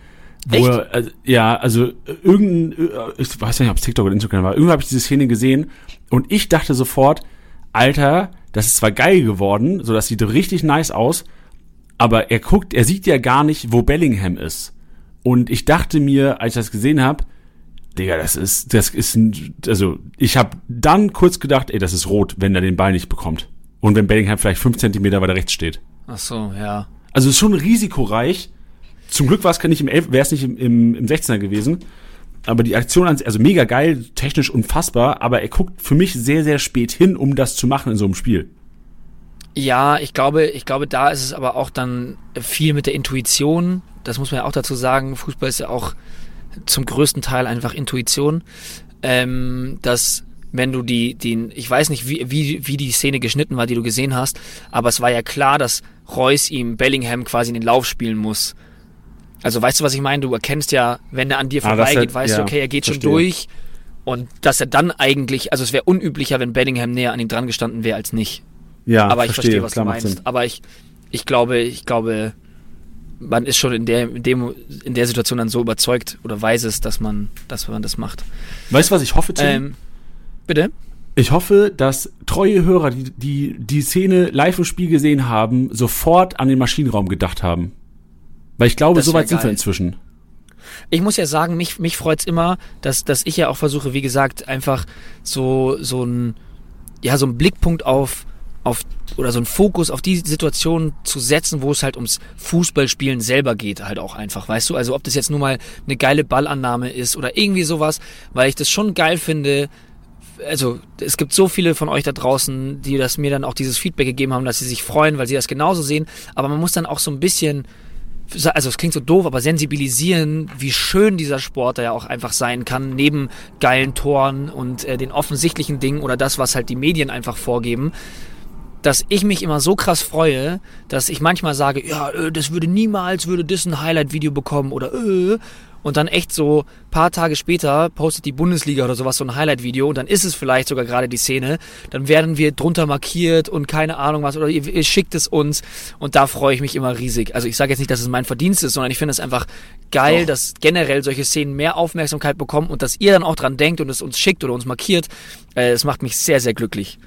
Wo er, also, ja, also irgendein, äh, ich weiß nicht, ob es TikTok oder Instagram war, irgendwo habe ich diese Szene gesehen und ich dachte sofort, Alter, das ist zwar geil geworden, so das sieht richtig nice aus, aber er guckt, er sieht ja gar nicht, wo Bellingham ist. Und ich dachte mir, als ich das gesehen habe, Digga, das ist, das ist ein, also ich habe dann kurz gedacht, ey, das ist rot, wenn er den Ball nicht bekommt. Und wenn Bellingham vielleicht fünf Zentimeter weiter rechts steht. Ach so, ja. Also ist schon risikoreich. Zum Glück war es nicht im wäre es nicht im, im, im 16er gewesen. Aber die Aktion, an- also mega geil, technisch unfassbar, aber er guckt für mich sehr, sehr spät hin, um das zu machen in so einem Spiel. Ja, ich glaube, ich glaube, da ist es aber auch dann viel mit der Intuition. Das muss man ja auch dazu sagen. Fußball ist ja auch zum größten Teil einfach Intuition. Ähm, dass wenn du die, die, ich weiß nicht, wie, wie, wie die Szene geschnitten war, die du gesehen hast, aber es war ja klar, dass Reus ihm Bellingham quasi in den Lauf spielen muss. Also weißt du, was ich meine? Du erkennst ja, wenn er an dir Ah, vorbeigeht, hat- weißt du, ja, okay, er geht schon verstehe. durch. Und dass er dann eigentlich, also es wäre unüblicher, wenn Bellingham näher an ihm dran gestanden wäre als nicht. Ja, aber ich verstehe, was klar, du meinst. Aber ich, ich glaube, ich glaube, man ist schon in der, in dem, in der Situation dann so überzeugt oder weiß es, dass man, dass man das macht. Weißt du, was ich hoffe, Tim? Ähm, bitte? Ich hoffe, dass treue Hörer, die, die die Szene live im Spiel gesehen haben, sofort an den Maschinenraum gedacht haben. Weil ich glaube, so weit sind wir inzwischen. Ich muss ja sagen, mich, mich freut's immer, dass, dass ich ja auch versuche, wie gesagt, einfach so, so ein, ja, so ein Blickpunkt auf, auf, oder so ein Fokus auf die Situation zu setzen, wo es halt ums Fußballspielen selber geht, halt auch einfach, weißt du? Also ob das jetzt nur mal eine geile Ballannahme ist oder irgendwie sowas, weil ich das schon geil finde, also es gibt so viele von euch da draußen, die das mir dann auch dieses Feedback gegeben haben, dass sie sich freuen, weil sie das genauso sehen. Aber man muss dann auch so ein bisschen, also es klingt so doof, aber sensibilisieren, wie schön dieser Sport da ja auch einfach sein kann, neben geilen Toren und äh, den offensichtlichen Dingen oder das, was halt die Medien einfach vorgeben dass ich mich immer so krass freue, dass ich manchmal sage, ja, äh, das würde niemals, würde das ein Highlight-Video bekommen oder äh, und dann echt so paar Tage später postet die Bundesliga oder sowas so ein Highlight-Video und dann ist es vielleicht sogar gerade die Szene, dann werden wir drunter markiert und keine Ahnung was oder ihr, ihr schickt es uns und da freue ich mich immer riesig. Also ich sage jetzt nicht, dass es mein Verdienst ist, sondern ich finde es einfach geil, Doch. dass generell solche Szenen mehr Aufmerksamkeit bekommen und dass ihr dann auch dran denkt und es uns schickt oder uns markiert. Äh, Es macht mich sehr, sehr glücklich.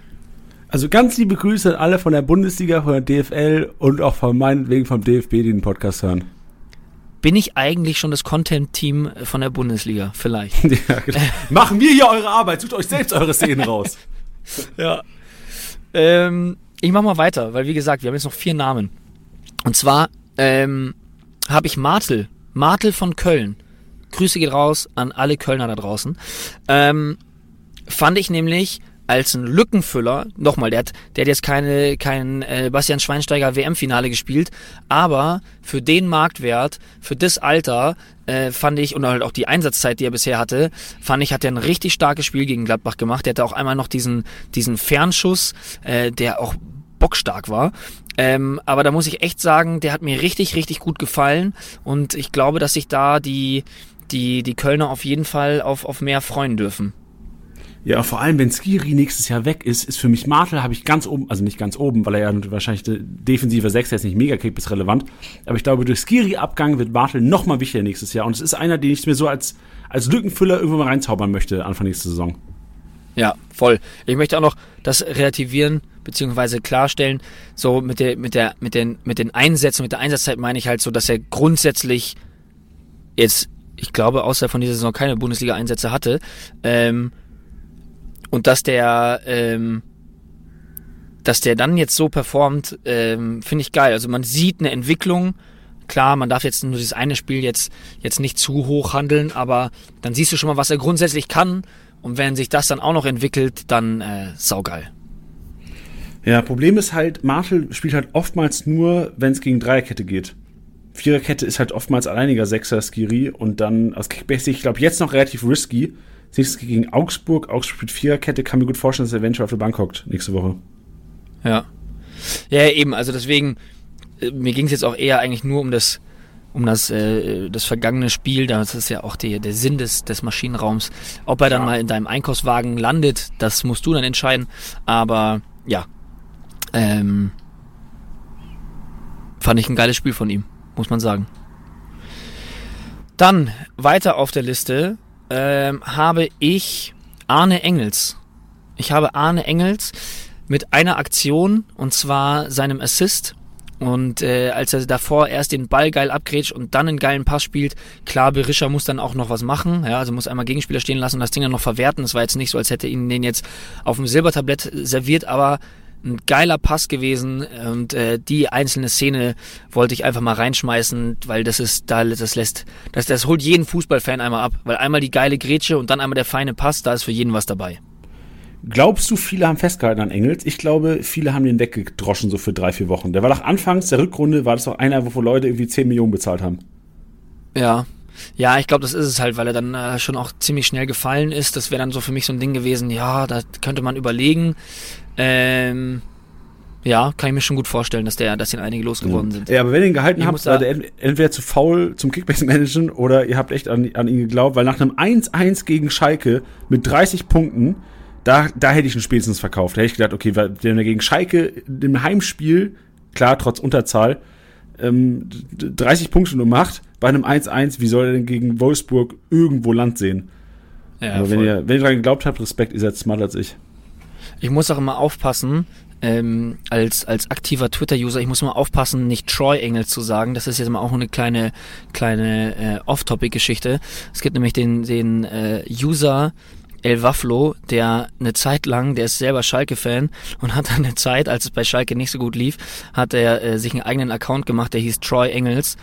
Also ganz liebe Grüße an alle von der Bundesliga, von der DFL und auch von meinetwegen vom DFB, die den Podcast hören. Bin ich eigentlich schon das Content-Team von der Bundesliga? Vielleicht. ja, genau. Machen wir hier eure Arbeit, sucht euch selbst eure Szenen raus. Ja. Ähm, ich mach mal weiter, weil wie gesagt, wir haben jetzt noch vier Namen. Und zwar ähm, habe ich Martel. Martel von Köln. Grüße geht raus an alle Kölner da draußen. Ähm, fand ich nämlich als ein Lückenfüller, nochmal, der hat, der hat jetzt keine, kein äh, Bastian Schweinsteiger WM-Finale gespielt, aber für den Marktwert, für das Alter, äh, fand ich, und halt auch die Einsatzzeit, die er bisher hatte, fand ich, hat er ein richtig starkes Spiel gegen Gladbach gemacht. Der hatte auch einmal noch diesen, diesen Fernschuss, äh, der auch bockstark war. Ähm, aber da muss ich echt sagen, der hat mir richtig, richtig gut gefallen und ich glaube, dass sich da die, die, die Kölner auf jeden Fall auf, auf mehr freuen dürfen. Ja, vor allem, wenn Skiri nächstes Jahr weg ist, ist für mich Martel, habe ich ganz oben, also nicht ganz oben, weil er ja wahrscheinlich der defensive Sechs jetzt nicht mega ist relevant. Aber ich glaube, durch Skiri-Abgang wird Martel noch mal wichtiger nächstes Jahr. Und es ist einer, den ich mir so als, als Lückenfüller irgendwann mal reinzaubern möchte, Anfang nächste Saison. Ja, voll. Ich möchte auch noch das relativieren beziehungsweise klarstellen. So mit der mit der mit den mit den Einsätzen, mit der Einsatzzeit meine ich halt so, dass er grundsätzlich jetzt, ich glaube, außer von dieser Saison keine Bundesliga-Einsätze hatte. Ähm, und dass der ähm, dass der dann jetzt so performt, ähm, finde ich geil. Also man sieht eine Entwicklung. Klar, man darf jetzt nur dieses eine Spiel jetzt, jetzt nicht zu hoch handeln, aber dann siehst du schon mal, was er grundsätzlich kann. Und wenn sich das dann auch noch entwickelt, dann äh, saugeil. Ja, Problem ist halt, Martel spielt halt oftmals nur, wenn es gegen Dreierkette geht. Viererkette ist halt oftmals alleiniger Sechser Skiri und dann aus Kickbase, ich glaube, jetzt noch relativ risky. Das nächste geht gegen Augsburg. Augsburg spielt Viererkette, kann mir gut vorstellen, dass er eventuell auf der Bank hockt nächste Woche. Ja. Ja, eben, also deswegen, äh, mir ging es jetzt auch eher eigentlich nur um das, um das, äh, das vergangene Spiel. Das ist ja auch die, der Sinn des, des Maschinenraums. Ob er dann Ja. mal in deinem Einkaufswagen landet, das musst du dann entscheiden. Aber ja. Ähm, fand ich ein geiles Spiel von ihm, muss man sagen. Dann weiter auf der Liste ähm, habe ich Arne Engels. Ich habe Arne Engels mit einer Aktion und zwar seinem Assist Und äh, als er davor erst den Ball geil abgrätscht und dann einen geilen Pass spielt, klar, Berisha muss dann auch noch was machen. Ja, also muss einmal Gegenspieler stehen lassen und das Ding dann noch verwerten. Es war jetzt nicht so, als hätte ihn den jetzt auf dem Silbertablett serviert, aber ein geiler Pass gewesen und äh, die einzelne Szene wollte ich einfach mal reinschmeißen, weil das ist, da das lässt, das, das holt jeden Fußballfan einmal ab, weil einmal die geile Grätsche und dann einmal der feine Pass, da ist für jeden was dabei. Glaubst du, viele haben festgehalten an Engels? Ich glaube, viele haben den weggedroschen so für drei, vier Wochen. Der war doch anfangs der Rückrunde, war das auch einer, wo Leute irgendwie 10 Millionen bezahlt haben. Ja, ja, ich glaube, das ist es halt, weil er dann äh, schon auch ziemlich schnell gefallen ist. Das wäre dann so für mich so ein Ding gewesen, ja, da könnte man überlegen. Ähm, ja, kann ich mir schon gut vorstellen, dass der, dass ihn einige losgeworden sind. Ja, aber wenn ihr ihn gehalten ich habt, war der entweder zu faul zum Kickbase-Managen oder ihr habt echt an, an ihn geglaubt, weil nach einem 1-1 gegen Schalke mit 30 Punkten da, da hätte ich ihn spätestens verkauft. Da hätte ich gedacht, okay, wenn er gegen Schalke im Heimspiel, klar, trotz Unterzahl, ähm, 30 Punkte nur macht, bei einem 1-1, wie soll er denn gegen Wolfsburg irgendwo Land sehen? Ja, Aber wenn ihr, wenn ihr daran geglaubt habt, Respekt, ihr seid smarter als ich. Ich muss auch immer aufpassen, ähm, als, als aktiver Twitter-User, ich muss immer aufpassen, nicht Troy Engels zu sagen. Das ist jetzt mal auch eine kleine, kleine äh, Off-Topic-Geschichte. Es gibt nämlich den, den äh, User El Waflo, der eine Zeit lang, der ist selber Schalke-Fan und hat dann eine Zeit, als es bei Schalke nicht so gut lief, hat er äh, sich einen eigenen Account gemacht, der hieß Troy Engels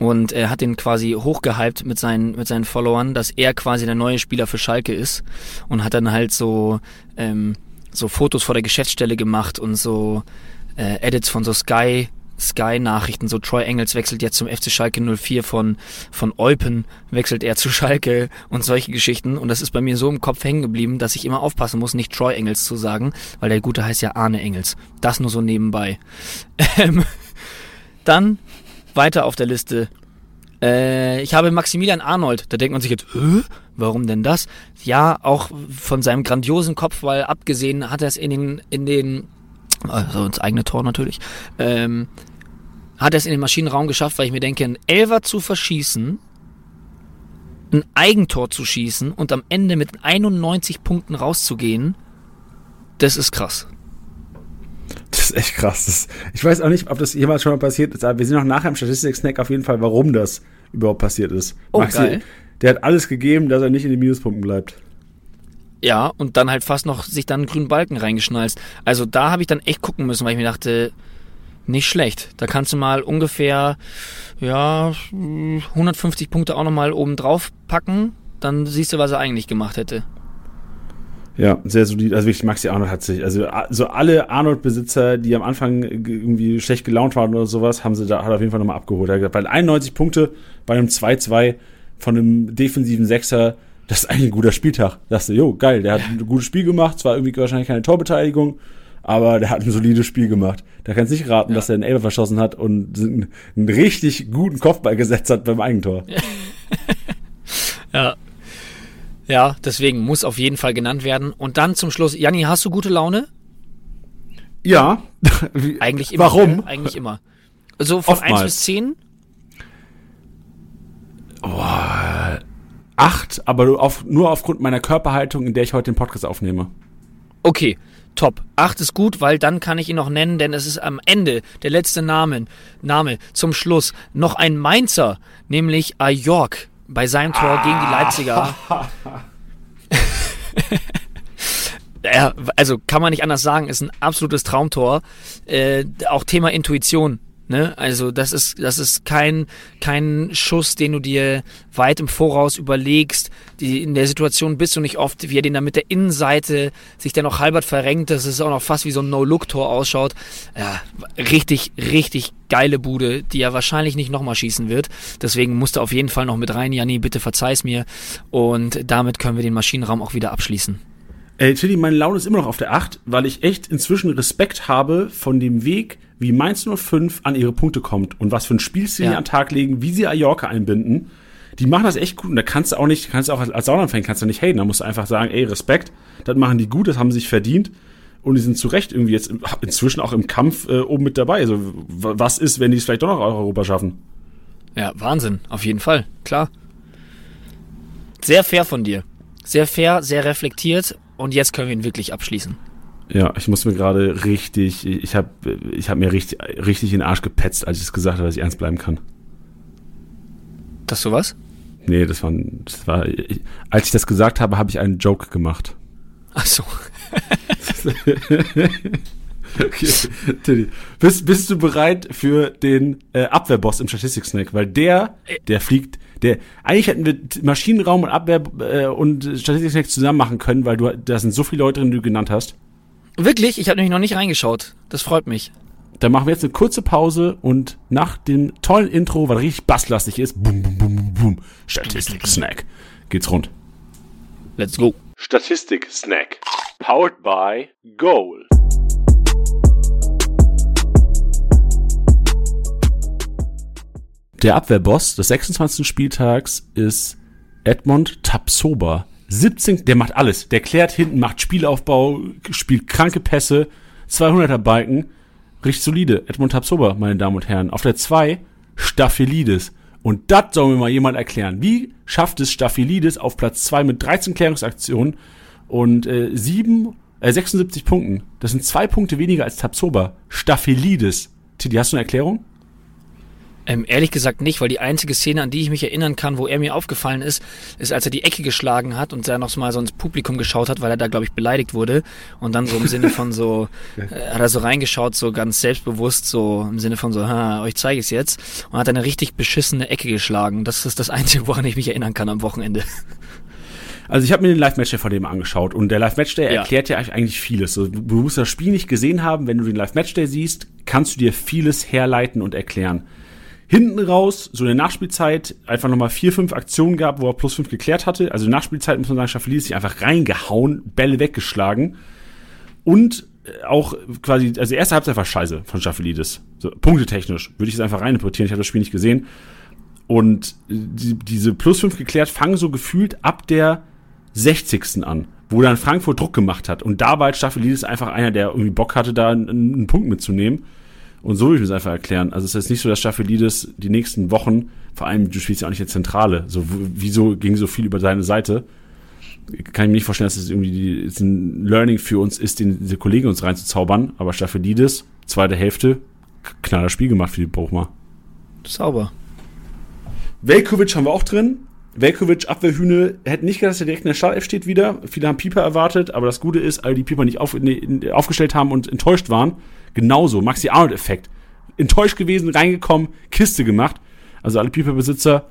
und er hat den quasi hochgehypt mit seinen mit seinen Followern, dass er quasi der neue Spieler für Schalke ist und hat dann halt so ähm, so Fotos vor der Geschäftsstelle gemacht und so äh, Edits von so Sky Sky-Nachrichten, so Troy Engels wechselt jetzt zum FC Schalke 04 von, von Eupen, wechselt er zu Schalke und solche Geschichten. Und das ist bei mir so im Kopf hängen geblieben, dass ich immer aufpassen muss, nicht Troy Engels zu sagen, weil der Gute heißt ja Arne Engels. Das nur so nebenbei. Ähm, dann weiter auf der Liste. Äh, ich habe Maximilian Arnold. Da denkt man sich jetzt, Hö? Warum denn das? Ja, auch von seinem grandiosen Kopfball abgesehen hat er es in den, in den also ins eigene Tor natürlich, ähm, hat er es in den Maschinenraum geschafft, weil ich mir denke, ein Elver zu verschießen, ein Eigentor zu schießen und am Ende mit 91 Punkten rauszugehen, das ist krass. Das ist echt krass. Das, ich weiß auch nicht, ob das jemals schon mal passiert ist, aber wir sind noch nachher im Statistik-Snack auf jeden Fall, warum das überhaupt passiert ist. Oh, Maxi, geil. Der hat alles gegeben, dass er nicht in den Minuspunkten bleibt. Ja, und dann halt fast noch sich dann einen grünen Balken reingeschnalzt. Also da habe ich dann echt gucken müssen, weil ich mir dachte, nicht schlecht. Da kannst du mal ungefähr, ja, 150 Punkte auch nochmal oben drauf packen. Dann siehst du, was er eigentlich gemacht hätte. Ja, sehr solid. Also wirklich, Maxi Arnold hat sich, also so alle Arnold-Besitzer, die am Anfang irgendwie schlecht gelaunt waren oder sowas, haben sie da, hat auf jeden Fall nochmal abgeholt. Er hat gesagt, weil 91 Punkte bei einem 2-2 von einem defensiven Sechser, das ist eigentlich ein guter Spieltag. Da dachte, jo, geil, der hat ein gutes Spiel gemacht, zwar irgendwie wahrscheinlich keine Torbeteiligung, aber der hat ein solides Spiel gemacht. Da kannst du nicht raten, ja. dass er einen Elfer verschossen hat und einen, einen, richtig guten Kopfball gesetzt hat beim Eigentor. ja. Ja, deswegen muss auf jeden Fall genannt werden. Und dann zum Schluss, Janni, hast du gute Laune? Ja. Eigentlich immer. Warum? Ne? Eigentlich immer. So von Oftmals. 1 bis 10? Boah, acht, aber auf, nur aufgrund meiner Körperhaltung, in der ich heute den Podcast aufnehme. Okay, top. Acht ist gut, weil dann kann ich ihn noch nennen, denn es ist am Ende der letzte Name, Name zum Schluss noch ein Mainzer, nämlich Ajork bei seinem Tor ah. gegen die Leipziger. ja, also kann man nicht anders sagen, ist ein absolutes Traumtor. Äh, auch Thema Intuition Ne? Also das ist, das ist kein, kein Schuss, den du dir weit im Voraus überlegst. Die, in der Situation bist du nicht oft, wie er den da mit der Innenseite sich dann noch halbert verrenkt, dass es auch noch fast wie so ein No-Look-Tor ausschaut. Ja, richtig, richtig geile Bude, die er wahrscheinlich nicht nochmal schießen wird. Deswegen musste auf jeden Fall noch mit rein. Janni, bitte verzeih's mir. Und damit können wir den Maschinenraum auch wieder abschließen. Ey, Tilly, meine Laune ist immer noch auf der 8, weil ich echt inzwischen Respekt habe von dem Weg, wie Mainz 05 an ihre Punkte kommt und was für ein Spielstil ja. an den Tag legen, wie sie Ajorca einbinden. Die machen das echt gut und da kannst du auch nicht, kannst du auch als Sauerland-Fan kannst du nicht haten, da musst du einfach sagen, ey, Respekt, das machen die gut, das haben sie sich verdient und die sind zu Recht irgendwie jetzt inzwischen auch im Kampf äh, oben mit dabei. Also was ist, wenn die es vielleicht doch noch Europa schaffen? Ja, Wahnsinn, auf jeden Fall, klar. Sehr fair von dir. Sehr fair, sehr reflektiert und jetzt können wir ihn wirklich abschließen. Ja, ich muss mir gerade richtig, ich habe ich hab mir richtig, richtig in den Arsch gepetzt, als ich es gesagt habe, dass ich ernst bleiben kann. Dass du was? Nee, das war, das war ich, als ich das gesagt habe, habe ich einen Joke gemacht. Ach so. okay, Teddy, bist, bist du bereit für den äh, Abwehrboss im Statistik-Snack? Weil der, der fliegt, der, eigentlich hätten wir Maschinenraum und Abwehr äh, und Statistik-Snack zusammen machen können, weil du, da sind so viele Leute drin, die du genannt hast. Wirklich? Ich habe nämlich noch nicht reingeschaut. Das freut mich. Dann machen wir jetzt eine kurze Pause und nach dem tollen Intro, weil richtig basslastig ist, boom, boom, boom, boom, boom, Statistik-Snack, geht's rund. Let's go. Statistik-Snack. Powered by Goal. Der Abwehrboss des 26. Spieltags ist Edmond Tapsoba. 17, der macht alles. Der klärt hinten, macht Spielaufbau, spielt kranke Pässe, 200er Balken. Richtig solide. Edmond Tapsoba, meine Damen und Herren. Auf der 2 Staphylidis. Und das soll mir mal jemand erklären. Wie schafft es Staphylidis auf Platz 2 mit 13 Klärungsaktionen und äh, 7, äh, 76 Punkten? Das sind zwei Punkte weniger als Tapsoba. Staphylidis. Titi, hast du eine Erklärung? Ähm, ehrlich gesagt nicht, weil die einzige Szene, an die ich mich erinnern kann, wo er mir aufgefallen ist, ist, als er die Ecke geschlagen hat und er noch mal so ins Publikum geschaut hat, weil er da, glaube ich, beleidigt wurde. Und dann so im Sinne von so, äh, hat er so reingeschaut, so ganz selbstbewusst, so im Sinne von so, ha, euch zeige ich's jetzt. Und hat eine richtig beschissene Ecke geschlagen. Das ist das Einzige, woran ich mich erinnern kann am Wochenende. Also ich habe mir den Live-Match von dem angeschaut und der Live-Match Day Ja. erklärt ja eigentlich vieles. Du musst das Spiel nicht gesehen haben, wenn du den Live-Match Day siehst, kannst du dir vieles herleiten und erklären. Hinten raus, so in der Nachspielzeit, einfach nochmal vier, fünf Aktionen gab, wo er plus fünf geklärt hatte. Also Nachspielzeit muss man sagen, Schaffelis sich einfach reingehauen, Bälle weggeschlagen. Und äh, auch quasi, also erste Halbzeit war scheiße von Schaffelidis. So, punktetechnisch würde ich es einfach reininterpretieren. Ich habe das Spiel nicht gesehen. Und äh, die, diese plus fünf geklärt fangen so gefühlt ab der 60. an, wo dann Frankfurt Druck gemacht hat. Und da war halt Staffelidis einfach einer, der irgendwie Bock hatte, da einen, einen Punkt mitzunehmen. Und so würde ich mir das einfach erklären. Also es ist jetzt nicht so, dass Staffelidis die nächsten Wochen, vor allem du spielst ja auch nicht in der Zentrale, so wieso ging so viel über seine Seite? Kann ich mir nicht vorstellen, dass es irgendwie die, es ein Learning für uns ist, den, diese Kollegen uns reinzuzaubern. Aber Staffelidis, zweite Hälfte, knaller Spiel gemacht für die Bochmer. Sauber. Velkovic haben wir auch drin. Velkovic, Abwehrhühne, hätten nicht gedacht, dass er direkt in der Startelf steht wieder. Viele haben Pieper erwartet, aber das Gute ist, all die Pieper nicht auf, nee, aufgestellt haben und enttäuscht waren. Genauso, Maxi Arnold-Effekt. Enttäuscht gewesen, reingekommen, Kiste gemacht. Also alle Pieper-Besitzer,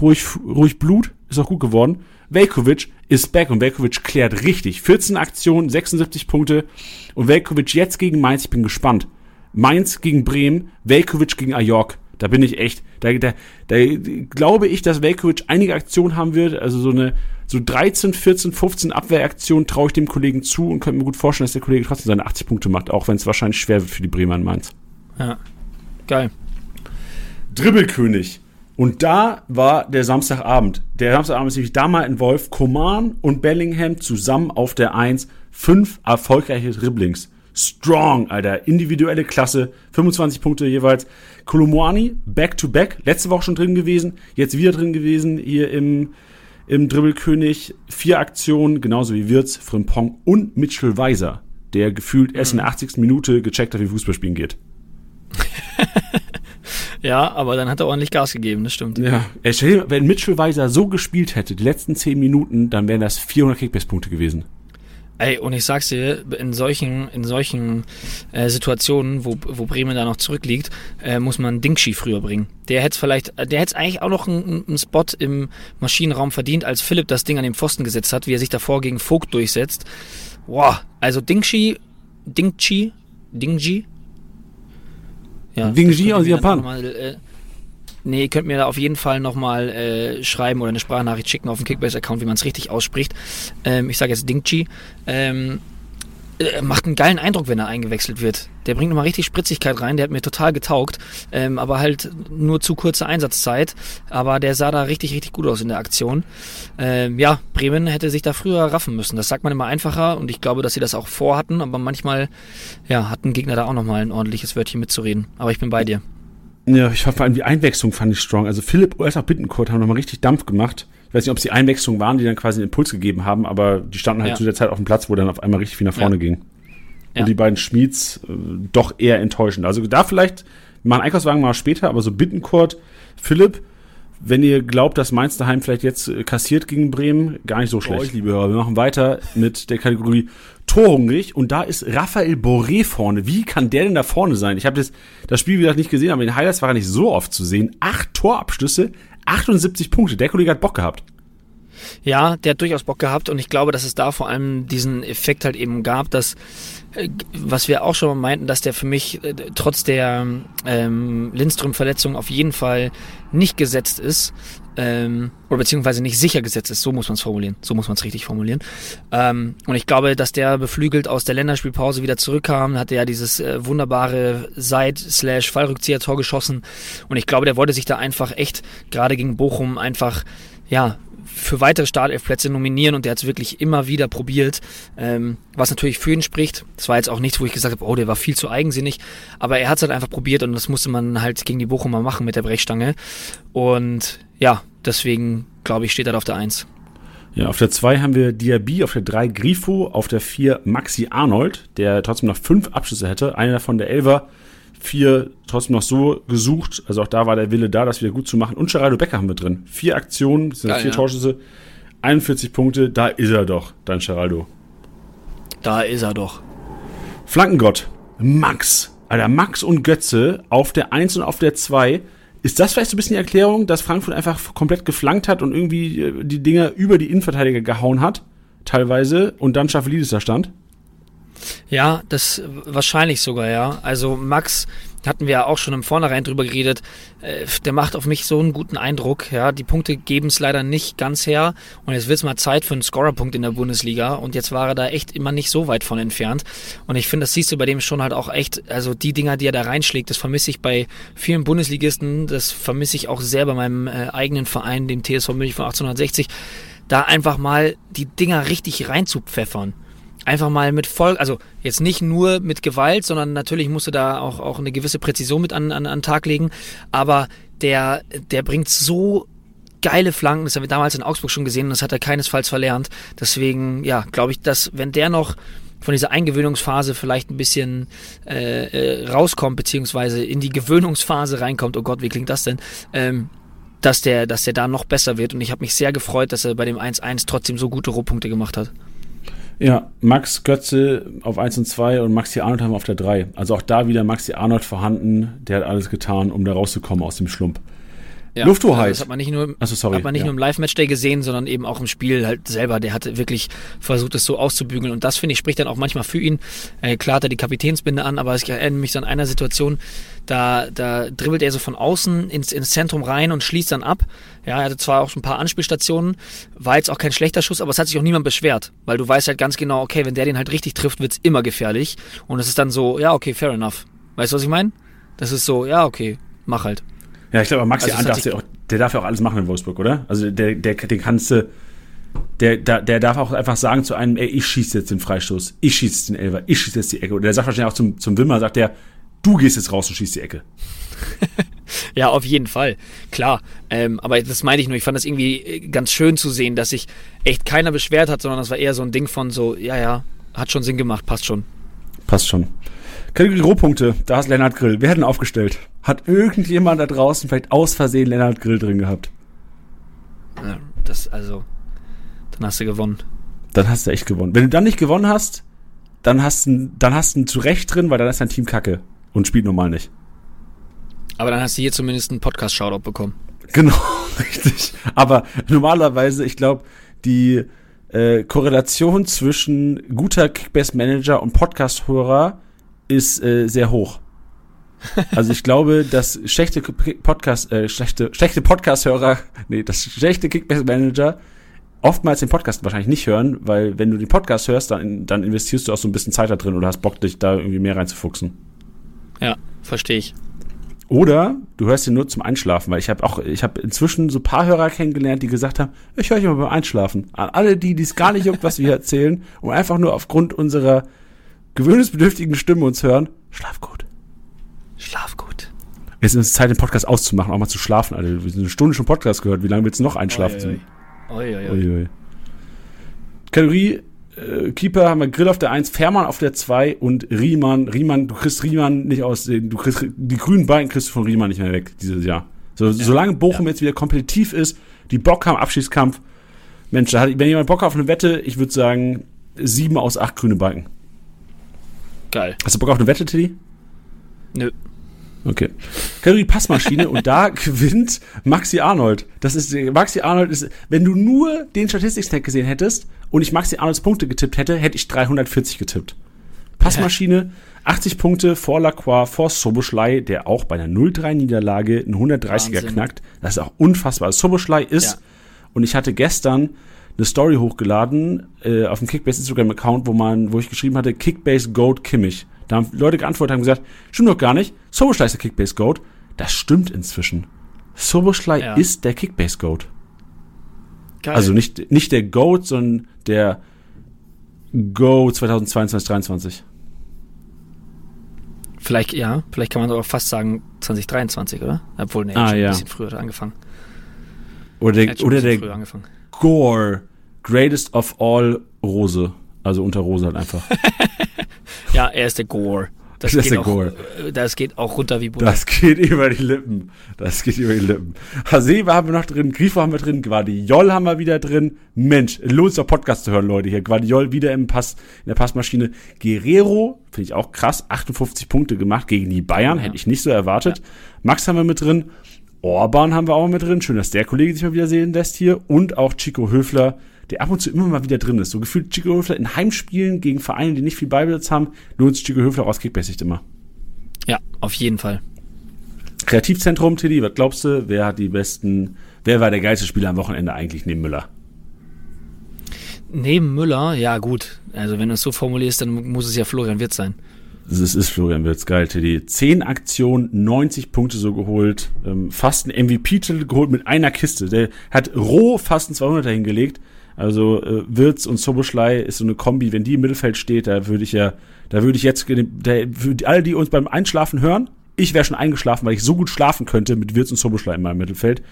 ruhig, ruhig Blut, ist auch gut geworden. Velkovic ist back und Velkovic klärt richtig. 14 Aktionen, 76 Punkte und Velkovic jetzt gegen Mainz, ich bin gespannt. Mainz gegen Bremen, Velkovic gegen Ajork. Da bin ich echt, da, da, da glaube ich, dass Velkovic einige Aktionen haben wird, also so eine so 13, 14, 15 Abwehraktionen traue ich dem Kollegen zu und könnte mir gut vorstellen, dass der Kollege trotzdem seine 80 Punkte macht, auch wenn es wahrscheinlich schwer wird für die Bremer in Mainz. Ja. Geil. Dribbelkönig. Und da war der Samstagabend. Der Samstagabend ist nämlich da mal in Wolf. Coman und Bellingham zusammen auf der 1. Fünf erfolgreiche Dribblings. Strong, Alter. Individuelle Klasse. 25 Punkte jeweils. Kolomwani, back to back. Letzte Woche schon drin gewesen. Jetzt wieder drin gewesen. Hier im, im Dribbelkönig. Vier Aktionen. Genauso wie Wirtz, Frimpong und Mitchell Weiser. Der gefühlt erst in der 80. Minute gecheckt hat, wie Fußballspielen geht. Ja, aber dann hat er ordentlich Gas gegeben, das stimmt. Ja, wenn Mitchell Weiser so gespielt hätte, die letzten 10 Minuten, dann wären das 400 Kickbase-Punkte gewesen. Ey, und ich sag's dir, in solchen, in solchen äh, Situationen, wo, wo Bremen da noch zurückliegt, äh, muss man Dingshi früher bringen. Der hätte vielleicht, der hätte eigentlich auch noch einen, einen Spot im Maschinenraum verdient, als Philipp das Ding an den Pfosten gesetzt hat, wie er sich davor gegen Vogt durchsetzt. Boah, also Dingshi, Dingchi, Dingji. Ja, Dingji aus Japan. Mal, äh, nee, ihr könnt mir da auf jeden Fall nochmal äh, schreiben oder eine Sprachnachricht schicken auf dem Kickbase-Account, wie man es richtig ausspricht. Ähm, ich sage jetzt Dingchi. Ähm, äh, macht einen geilen Eindruck, wenn er eingewechselt wird. Der bringt nochmal richtig Spritzigkeit rein, der hat mir total getaugt, ähm, aber halt nur zu kurze Einsatzzeit. Aber der sah da richtig, richtig gut aus in der Aktion. Ähm, ja, Bremen hätte sich da früher raffen müssen. Das sagt man immer einfacher und ich glaube, dass sie das auch vorhatten, aber manchmal ja, hat ein Gegner da auch nochmal ein ordentliches Wörtchen mitzureden. Aber ich bin bei dir. Ja, ich fand vor allem die Einwechslung fand ich strong. Also Philipp als auch Bittenkurt haben nochmal richtig Dampf gemacht. Ich weiß nicht, ob es die Einwechslung waren, die dann quasi einen Impuls gegeben haben, aber die standen halt Ja. zu der Zeit auf dem Platz, wo dann auf einmal richtig viel nach vorne Ja. ging. Ja. Und die beiden Schmieds äh, doch eher enttäuschend. Also da vielleicht, wir machen Einkaufswagen mal später, aber so Bittenkurt, Philipp, wenn ihr glaubt, dass Mainz daheim vielleicht jetzt äh, kassiert gegen Bremen, gar nicht so schlecht. Euch, liebe Hörer. Wir machen weiter mit der Kategorie Torhungrig und da ist Raphael Boré vorne. Wie kann der denn da vorne sein? Ich habe das, das Spiel wieder nicht gesehen, aber in den Highlights war er nicht so oft zu sehen. Acht Torabschlüsse, 78 Punkte. Der Kollege hat Bock gehabt. Ja, der hat durchaus Bock gehabt und ich glaube, dass es da vor allem diesen Effekt halt eben gab, dass äh, was wir auch schon mal meinten, dass der für mich äh, trotz der ähm, Lindström-Verletzung auf jeden Fall nicht gesetzt ist. Ähm, oder beziehungsweise nicht sicher gesetzt ist, so muss man es formulieren, so muss man es richtig formulieren. Ähm, und ich glaube, dass der beflügelt aus der Länderspielpause wieder zurückkam, hatte ja dieses äh, wunderbare Seit-Slash-Fallrückzieher-Tor geschossen und ich glaube, der wollte sich da einfach echt, gerade gegen Bochum, einfach ja, für weitere Startelfplätze nominieren und der hat es wirklich immer wieder probiert, ähm, was natürlich für ihn spricht. Das war jetzt auch nichts, wo ich gesagt habe, oh, der war viel zu eigensinnig, aber er hat es halt einfach probiert und das musste man halt gegen die Bochumer machen mit der Brechstange und ja, deswegen glaube ich, steht er auf der 1. Ja, auf der 2 haben wir Diaby, auf der 3 Grifo, auf der 4 Maxi Arnold, der trotzdem noch fünf Abschlüsse hätte. Einer davon der Elver vier trotzdem noch so gesucht. Also auch da war der Wille da, das wieder gut zu machen. Und Geraldo Becker haben wir drin. Vier Aktionen, sind Geil, vier ja. Torschüsse, 41 Punkte. Da ist er doch, dein Geraldo. Da ist er doch. Flankengott, Max. Alter, Max und Götze auf der 1 und auf der 2. Ist das vielleicht so ein bisschen die Erklärung, dass Frankfurt einfach komplett geflankt hat und irgendwie äh, die Dinger über die Innenverteidiger gehauen hat? Teilweise. Und dann Schaffelidis da stand? Ja, das wahrscheinlich sogar, ja. Also Max hatten wir ja auch schon im Vornherein drüber geredet. Äh, der macht auf mich so einen guten Eindruck. Ja, die Punkte geben es leider nicht ganz her. Und jetzt wird es mal Zeit für einen Scorerpunkt in der Bundesliga. Und jetzt war er da echt immer nicht so weit von entfernt. Und ich finde, das siehst du bei dem schon halt auch echt. Also die Dinger, die er da reinschlägt, das vermisse ich bei vielen Bundesligisten. Das vermisse ich auch sehr bei meinem äh, eigenen Verein, dem TSV München von 1860. Da einfach mal die Dinger richtig reinzupfeffern einfach mal mit voll, also jetzt nicht nur mit Gewalt, sondern natürlich musste da auch, auch eine gewisse Präzision mit an, an, an Tag legen, aber der, der bringt so geile Flanken, das haben wir damals in Augsburg schon gesehen und das hat er keinesfalls verlernt. Deswegen, ja, glaube ich, dass wenn der noch von dieser Eingewöhnungsphase vielleicht ein bisschen äh, äh, rauskommt, beziehungsweise in die Gewöhnungsphase reinkommt, oh Gott, wie klingt das denn? Ähm, dass der, dass der da noch besser wird und ich habe mich sehr gefreut, dass er bei dem 1-1 trotzdem so gute Rohpunkte gemacht hat. Ja, Max Götze auf 1 und 2 und Maxi Arnold haben wir auf der 3. Also auch da wieder Maxi Arnold vorhanden. Der hat alles getan, um da rauszukommen aus dem Schlump. Ja, Lufthoheit. Das hat man nicht nur, Achso, sorry. Hat man nicht ja. nur im Live-Matchday gesehen, sondern eben auch im Spiel halt selber. Der hatte wirklich versucht, es so auszubügeln. Und das, finde ich, spricht dann auch manchmal für ihn. Äh, klar hat er die Kapitänsbinde an, aber ich erinnere mich an einer Situation, da, da dribbelt er so von außen ins, ins Zentrum rein und schließt dann ab. Ja, er hatte zwar auch schon ein paar Anspielstationen, war jetzt auch kein schlechter Schuss, aber es hat sich auch niemand beschwert, weil du weißt halt ganz genau, okay, wenn der den halt richtig trifft, wird's immer gefährlich. Und es ist dann so, ja, okay, fair enough. Weißt du, was ich meine? Das ist so, ja, okay, mach halt. Ja, ich glaube, Maxi also darf der, auch, der darf ja auch alles machen in Wolfsburg, oder? Also der, der, den kannst du, der, der, der darf auch einfach sagen zu einem, ey, ich schieße jetzt den Freistoß, ich schieße den Elfer, ich schieße jetzt die Ecke. Oder der sagt wahrscheinlich auch zum, zum Wimmer, sagt der, du gehst jetzt raus und schießt die Ecke. ja, auf jeden Fall. Klar. Ähm, aber das meine ich nur. Ich fand das irgendwie äh, ganz schön zu sehen, dass sich echt keiner beschwert hat, sondern das war eher so ein Ding von so, ja, ja, hat schon Sinn gemacht, passt schon. Passt schon. Kategorie Rohpunkte, da ist Lennart Grill. Wer hat ihn aufgestellt? Hat irgendjemand da draußen vielleicht aus Versehen Lennart Grill drin gehabt? Ja, das, also, dann hast du gewonnen. Dann hast du echt gewonnen. Wenn du dann nicht gewonnen hast, dann hast du, dann hast du ihn zu Recht drin, weil dann ist dein Team kacke und spielt normal nicht. Aber dann hast du hier zumindest einen Podcast-Shoutout bekommen. Genau, richtig. Aber normalerweise, ich glaube, die äh, Korrelation zwischen guter Kickbase-Manager und Podcast-Hörer ist äh, sehr hoch. Also ich glaube, dass schlechte Podcast, äh, schlechte, schlechte Podcast-Hörer, nee, das schlechte Kickbase-Manager oftmals den Podcast wahrscheinlich nicht hören, weil wenn du den Podcast hörst, dann, dann investierst du auch so ein bisschen Zeit da drin oder hast Bock, dich da irgendwie mehr reinzufuchsen. Ja, verstehe ich. Oder du hörst ihn nur zum Einschlafen, weil ich habe auch, ich habe inzwischen so ein paar Hörer kennengelernt, die gesagt haben, ich höre dich mal beim Einschlafen. An alle die, die es gar nicht juckt, was wir erzählen, und einfach nur aufgrund unserer gewöhnungsbedürftigen Stimme uns hören, schlaf gut. Schlaf gut. Jetzt ist es Zeit, den Podcast auszumachen, auch mal zu schlafen, Alter. Wir sind eine Stunde schon Podcast gehört. Wie lange willst du noch einschlafen? Oi, oi, oi. Kategorie äh, Keeper haben wir Grill auf der 1, Fährmann auf der 2 und Riemann. Riemann, du kriegst Riemann nicht aus, den, du kriegst die grünen Balken kriegst du von Riemann nicht mehr weg dieses Jahr. So, ja. Solange Bochum ja. jetzt wieder kompetitiv ist, die Bock haben, Abschießkampf. Mensch, da hat, wenn jemand Bock auf eine Wette, ich würde sagen, sieben aus acht grüne Balken. Geil. Hast du Bock auf eine Wette, Teddy? Nö. Okay. Kategorie Passmaschine und da gewinnt Maxi Arnold. Das ist Maxi Arnold ist, wenn du nur den Statistik-Stack gesehen hättest und ich Maxi Arnolds Punkte getippt hätte, hätte ich 340 getippt. Passmaschine 80 Punkte vor Lacroix, vor Soboschlei, der auch bei einer 0-3 Niederlage einen 130er Wahnsinn. knackt. Das ist auch unfassbar. Soboschlei ist ja. und ich hatte gestern eine Story hochgeladen äh, auf dem Kickbase Instagram Account, wo man wo ich geschrieben hatte Kickbase Goat Kimmich. Da haben Leute geantwortet haben gesagt, stimmt doch gar nicht. Soboschlei ist der Kickbase Goat. Das stimmt inzwischen. Soboschlei ja. ist der Kickbase Goat. Geil. Also nicht, nicht der Goat, sondern der Go 2022, 2023. Vielleicht, ja, vielleicht kann man aber fast sagen 2023, oder? Obwohl, ne, ah, schon ja. ein bisschen früher angefangen. Oder der, oder der Gore, Greatest of All Rose. Also unter Rose halt einfach. ja, er ist der Gore. Das, das, geht auch, äh, das geht auch runter wie Butter. Das geht über die Lippen. Das geht über die Lippen. Hasebe haben wir noch drin, Grifo haben wir drin, Guardiol haben wir wieder drin. Mensch, lohnt sich doch Podcast zu hören, Leute. Hier Guardiol wieder im Pass, in der Passmaschine. Guerrero, finde ich auch krass, 58 Punkte gemacht gegen die Bayern, ja. hätte ich nicht so erwartet. Ja. Max haben wir mit drin. Orban haben wir auch mit drin. Schön, dass der Kollege sich mal wieder sehen lässt hier. Und auch Chico Höfler, der ab und zu immer mal wieder drin ist. So gefühlt Chico Höfler in Heimspielen gegen Vereine, die nicht viel Beibesitz haben, lohnt sich Chico Höfler aus Kickbasicht immer. Ja, auf jeden Fall. Kreativzentrum, Tilly, was glaubst du, wer hat die besten, wer war der geilste Spieler am Wochenende eigentlich neben Müller? Neben Müller, ja gut. Also wenn du es so formulierst, dann muss es ja Florian Wirtz sein. Es ist Florian Wirtz, geil, Teddy. Zehn Aktionen, 90 Punkte so geholt, ähm, fast ein MVP-Titel geholt mit einer Kiste. Der hat roh fast ein 200er hingelegt. Also äh, Wirtz und Soboschlei ist so eine Kombi. Wenn die im Mittelfeld steht, da würde ich ja, da würde ich jetzt, der, für alle, die uns beim Einschlafen hören, ich wäre schon eingeschlafen, weil ich so gut schlafen könnte mit Wirtz und Soboschlei in meinem Mittelfeld.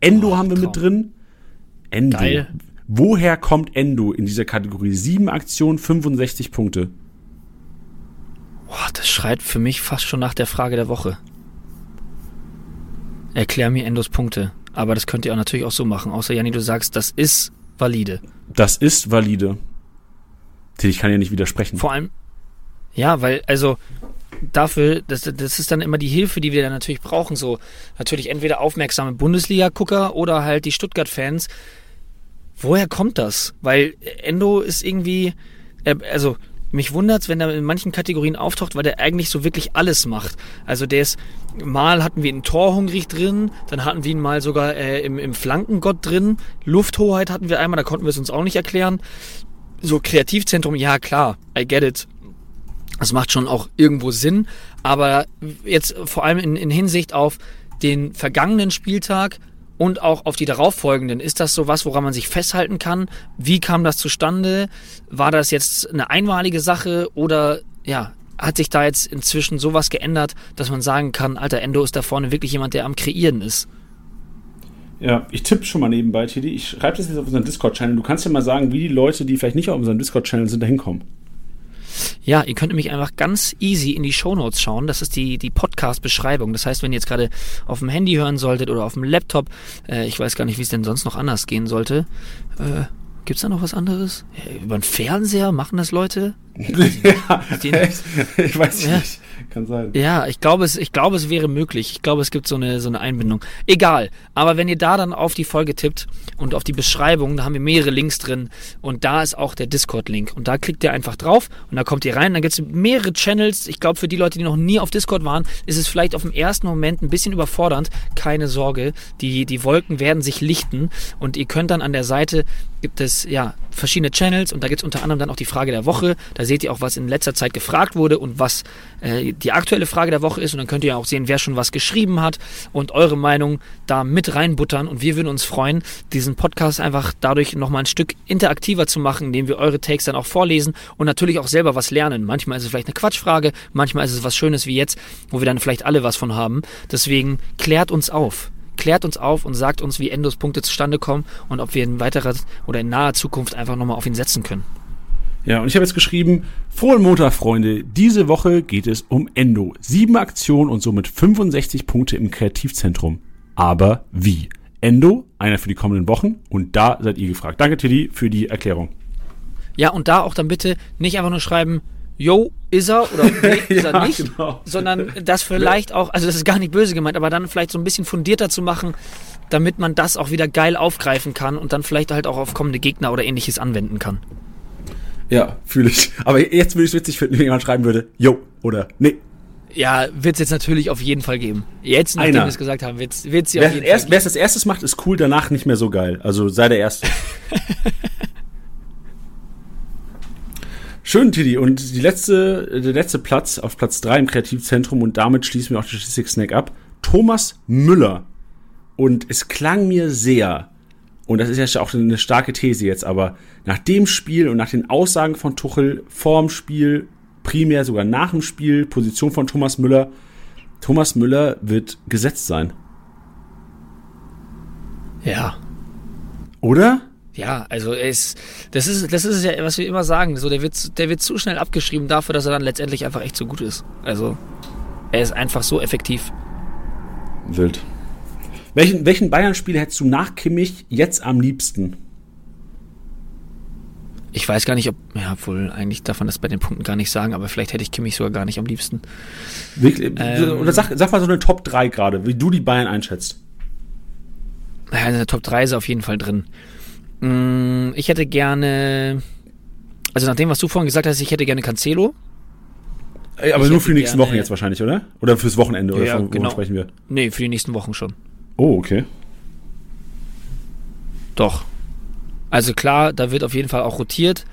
Endo oh, haben wir Traum. mit drin. Endo. Geil. Woher kommt Endo in dieser Kategorie? Sieben Aktionen, 65 Punkte. Boah, das schreit für mich fast schon nach der Frage der Woche. Erklär mir Endos Punkte. Aber das könnt ihr auch natürlich auch so machen. Außer Janni, du sagst, das ist valide. Das ist valide. Ich kann ja nicht widersprechen. Vor allem, ja, weil, also, dafür, das, das ist dann immer die Hilfe, die wir dann natürlich brauchen. So, natürlich entweder aufmerksame Bundesliga-Gucker oder halt die Stuttgart-Fans. Woher kommt das? Weil Endo ist irgendwie, also, mich wundert's, wenn er in manchen Kategorien auftaucht, weil der eigentlich so wirklich alles macht. Also der ist, mal hatten wir ihn torhungrig drin, dann hatten wir ihn mal sogar äh, im, im Flankengott drin, Lufthoheit hatten wir einmal, da konnten wir es uns auch nicht erklären. So Kreativzentrum, ja klar, I get it. Das macht schon auch irgendwo Sinn, aber jetzt vor allem in, in Hinsicht auf den vergangenen Spieltag und auch auf die darauffolgenden. Ist das so was, woran man sich festhalten kann? Wie kam das zustande? War das jetzt eine einmalige Sache oder ja, hat sich da jetzt inzwischen sowas geändert, dass man sagen kann, alter Endo ist da vorne wirklich jemand, der am Kreieren ist? Ja, ich tippe schon mal nebenbei, Tidi. Ich schreibe das jetzt auf unseren Discord-Channel. Du kannst ja mal sagen, wie die Leute, die vielleicht nicht auf unserem Discord-Channel sind, da hinkommen. Ja, ihr könnt nämlich einfach ganz easy in die Shownotes schauen. Das ist die, die Podcast-Beschreibung. Das heißt, wenn ihr jetzt gerade auf dem Handy hören solltet oder auf dem Laptop, äh, ich weiß gar nicht, wie es denn sonst noch anders gehen sollte. Äh, Gibt es da noch was anderes? Ja, über den Fernseher machen das Leute? Ja, ich weiß ja. nicht. Kann sein. Ja, ich glaube, es, ich glaube, es wäre möglich. Ich glaube, es gibt so eine, so eine Einbindung. Egal. Aber wenn ihr da dann auf die Folge tippt und auf die Beschreibung, da haben wir mehrere Links drin und da ist auch der Discord-Link. Und da klickt ihr einfach drauf und da kommt ihr rein. Dann gibt es mehrere Channels. Ich glaube, für die Leute, die noch nie auf Discord waren, ist es vielleicht auf dem ersten Moment ein bisschen überfordernd. Keine Sorge. Die, die Wolken werden sich lichten und ihr könnt dann an der Seite gibt es ja verschiedene Channels und da gibt es unter anderem dann auch die Frage der Woche. Da seht ihr auch, was in letzter Zeit gefragt wurde und was äh, die aktuelle Frage der Woche ist. Und dann könnt ihr auch sehen, wer schon was geschrieben hat und eure Meinung da mit reinbuttern. Und wir würden uns freuen, diesen Podcast einfach dadurch nochmal ein Stück interaktiver zu machen, indem wir eure Takes dann auch vorlesen und natürlich auch selber was lernen. Manchmal ist es vielleicht eine Quatschfrage, manchmal ist es was Schönes wie jetzt, wo wir dann vielleicht alle was von haben. Deswegen klärt uns auf klärt uns auf und sagt uns, wie Endos Punkte zustande kommen und ob wir in weiterer oder in naher Zukunft einfach nochmal auf ihn setzen können. Ja, und ich habe jetzt geschrieben, frohen Montag, Freunde. Diese Woche geht es um Endo. Sieben Aktionen und somit 65 Punkte im Kreativzentrum. Aber wie? Endo, einer für die kommenden Wochen. Und da seid ihr gefragt. Danke, Tilly, für die Erklärung. Ja, und da auch dann bitte nicht einfach nur schreiben, yo, ist er oder nee, ist Ja, er nicht, genau. sondern das vielleicht auch, also das ist gar nicht böse gemeint, aber dann vielleicht so ein bisschen fundierter zu machen, damit man das auch wieder geil aufgreifen kann und dann vielleicht halt auch auf kommende Gegner oder ähnliches anwenden kann. Ja, fühle ich. Aber jetzt würde ich es witzig finden, wenn jemand schreiben würde, yo, oder nee. Ja, wird es jetzt natürlich auf jeden Fall geben. Jetzt, nachdem wir es gesagt haben, wird es auf jeden erst, Fall wer es als erstes macht, ist cool, danach nicht mehr so geil. Also sei der Erste. Schön, Tiddy. Und die letzte, der letzte Platz auf Platz 3 im Kreativzentrum und damit schließen wir auch die Statistik Snack ab. Thomas Müller. Und es klang mir sehr, und das ist ja auch eine starke These jetzt, aber nach dem Spiel und nach den Aussagen von Tuchel vorm Spiel, primär sogar nach dem Spiel, Position von Thomas Müller, Thomas Müller wird gesetzt sein. Ja. Oder? Ja, also ist, das ist, das ist ja, was wir immer sagen, so der wird, zu- der wird zu schnell abgeschrieben dafür, dass er dann letztendlich einfach echt so gut ist. Also er ist einfach so effektiv. Wild. Welchen, welchen Bayern-Spieler hättest du nach Kimmich jetzt am liebsten? Ich weiß gar nicht, ob, ja, wohl eigentlich darf man das bei den Punkten gar nicht sagen, aber vielleicht hätte ich Kimmich sogar gar nicht am liebsten. Wirklich, Ähm. oder sag, sag mal so eine Top 3 gerade, wie du die Bayern einschätzt. Ja, in der Top 3 ist auf jeden Fall drin. Mm, Ich hätte gerne, also nach dem, was du vorhin gesagt hast, ich hätte gerne Cancelo. Aber Ich nur für die nächsten gerne- Wochen jetzt wahrscheinlich, oder? Oder fürs Wochenende, oder Ja, von, wovon genau. sprechen wir? Nee, für die nächsten Wochen schon. Oh, okay. Doch. Also klar, da wird auf jeden Fall auch rotiert,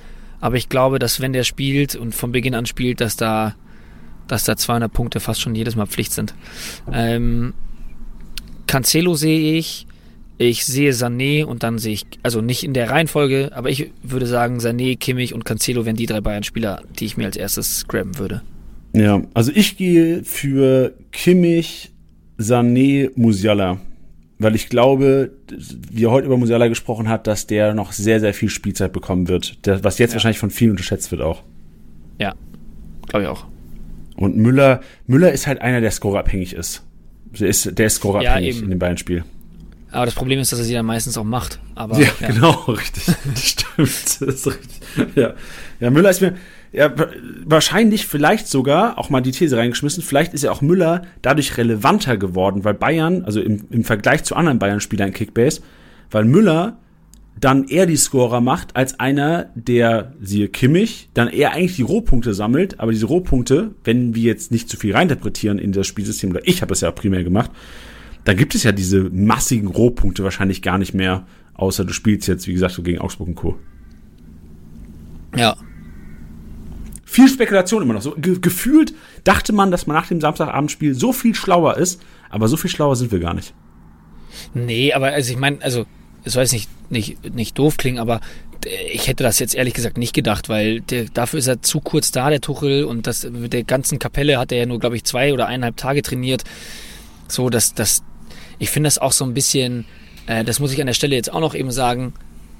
aber ich glaube, dass wenn der spielt und von Beginn an spielt, dass da, dass da 200 Punkte fast schon jedes Mal Pflicht sind. Ähm, Cancelo sehe ich, ich sehe Sané und dann sehe ich, also nicht in der Reihenfolge, aber ich würde sagen, Sané, Kimmich und Cancelo wären die drei Bayern-Spieler, die ich mir als erstes grabben würde. Ja, also ich gehe für Kimmich, Sané, Musiala. Weil ich glaube, wie er heute über Musiala gesprochen hat, dass der noch sehr, sehr viel Spielzeit bekommen wird. Der, was jetzt Ja. wahrscheinlich von vielen unterschätzt wird auch. Ja, glaube ich auch. Und Müller, Müller ist halt einer, der scoreabhängig ist. Der ist, der ist scoreabhängig eben. in dem Bayern-Spiel. Aber das Problem ist, dass er sie dann meistens auch macht. Aber Ja, genau, richtig. Das stimmt. Ist richtig. Ja. ja, Müller ist mir ja, wa- wahrscheinlich vielleicht sogar, auch mal die These reingeschmissen, vielleicht ist ja auch Müller dadurch relevanter geworden, weil Bayern, also im, im Vergleich zu anderen Bayern-Spielern in Kickbase, weil Müller dann eher die Scorer macht, als einer, der, siehe Kimmich, dann eher eigentlich die Rohpunkte sammelt, aber diese Rohpunkte, wenn wir jetzt nicht zu viel reininterpretieren in das Spielsystem, oder ich habe das ja primär gemacht, dann gibt es ja diese massigen Rohpunkte wahrscheinlich gar nicht mehr, außer du spielst jetzt, wie gesagt, so gegen Augsburg und Co. ja, Viel Spekulation immer noch. So ge gefühlt dachte man, dass man nach dem Samstagabendspiel so viel schlauer ist, aber so viel schlauer sind wir gar nicht. Nee, aber also ich meine, also es soll jetzt nicht, nicht, nicht doof klingen, aber äh, ich hätte das jetzt ehrlich gesagt nicht gedacht, weil der, dafür ist er zu kurz da, der Tuchel, und das mit der ganzen Kapelle hat er ja nur, glaube ich, zwei oder eineinhalb Tage trainiert. So, dass das, ich finde das auch so ein bisschen, äh, das muss ich an der Stelle jetzt auch noch eben sagen,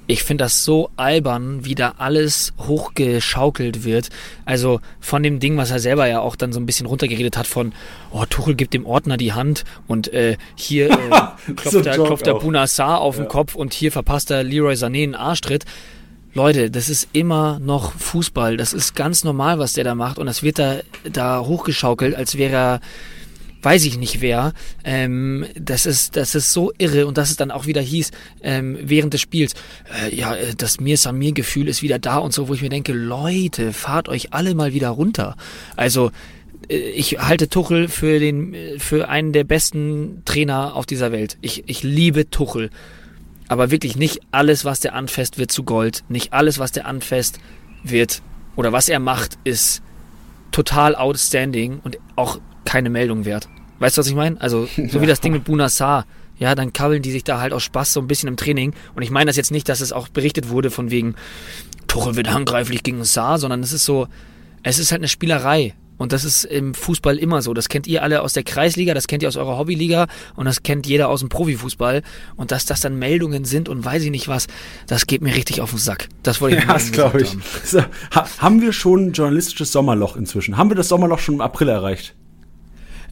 ich finde das so albern, wie da alles hochgeschaukelt wird. Also von dem Ding, was er selber ja auch dann so ein bisschen runtergeredet hat von, oh, Tuchel gibt dem Ordner die Hand und äh, hier äh, So klopft, der, klopft der auch. Buna Saar auf den Kopf und hier verpasst der Leroy Sané einen Arschtritt. Leute, das ist immer noch Fußball. Das ist ganz normal, was der da macht. Und das wird da, da hochgeschaukelt, als wäre er, weiß ich nicht wer. Ähm, das, ist, das ist so irre. Und dass es dann auch wieder hieß, ähm, während des Spiels, äh, ja, äh, das Mir-Samir-Gefühl ist wieder da und so, wo ich mir denke, Leute, fahrt euch alle mal wieder runter. Also, äh, ich halte Tuchel für den, äh, für einen der besten Trainer auf dieser Welt. Ich, ich liebe Tuchel. Aber wirklich nicht alles, was der anfasst, wird zu Gold. Nicht alles, was der anfasst, wird oder was er macht, ist total outstanding und auch keine Meldung wert. Weißt du, was ich meine? Also, so wie das Ding mit Buna Saar. Ja, dann kabbeln die sich da halt aus Spaß so ein bisschen im Training. Und ich meine das jetzt nicht, dass es auch berichtet wurde von wegen, Tuchel wird handgreiflich gegen Saar, sondern es ist so, es ist halt eine Spielerei. Und das ist im Fußball immer so. Das kennt ihr alle aus der Kreisliga, das kennt ihr aus eurer Hobbyliga und das kennt jeder aus dem Profifußball. Und dass das dann Meldungen sind und weiß ich nicht was, das geht mir richtig auf den Sack. Das wollte ich ja, das glaube ich. Haben. So, ha, haben wir schon ein journalistisches Sommerloch inzwischen? Haben wir das Sommerloch schon im April erreicht?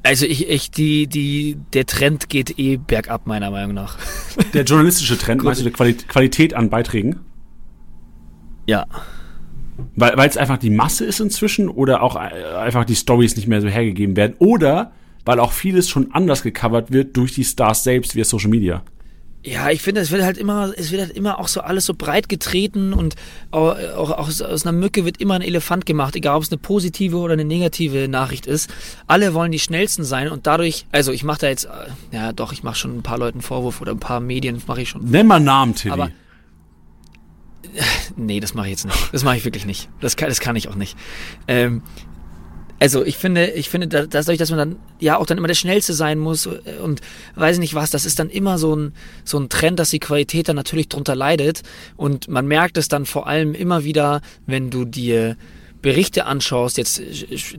Also ich, ich, die, die, der Trend geht eh bergab, meiner Meinung nach. Der journalistische Trend, meinst du die Qualität an Beiträgen? Ja. Weil es einfach die Masse ist inzwischen oder auch äh, einfach die Stories nicht mehr so hergegeben werden oder weil auch vieles schon anders gecovert wird durch die Stars selbst via Social Media. Ja, ich finde, es wird halt immer, es wird halt immer auch so alles so breit getreten und auch, auch, auch aus, aus, einer Mücke wird immer ein Elefant gemacht, egal ob es eine positive oder eine negative Nachricht ist. Alle wollen die schnellsten sein und dadurch, also ich mache da jetzt, äh, ja doch, ich mache schon ein paar Leuten Vorwurf oder ein paar Medien mache ich schon. Nenn mal Namen, Tilly. Aber Nee, das mache ich jetzt nicht. Das mache ich wirklich nicht. Das kann, das kann ich auch nicht. Ähm, also ich finde, ich finde, dass dadurch, dass man dann ja auch dann immer der Schnellste sein muss äh, und weiß nicht was, das ist dann immer so ein, so ein Trend, dass die Qualität dann natürlich drunter leidet. Und man merkt es dann vor allem immer wieder, wenn du dir Berichte anschaust, jetzt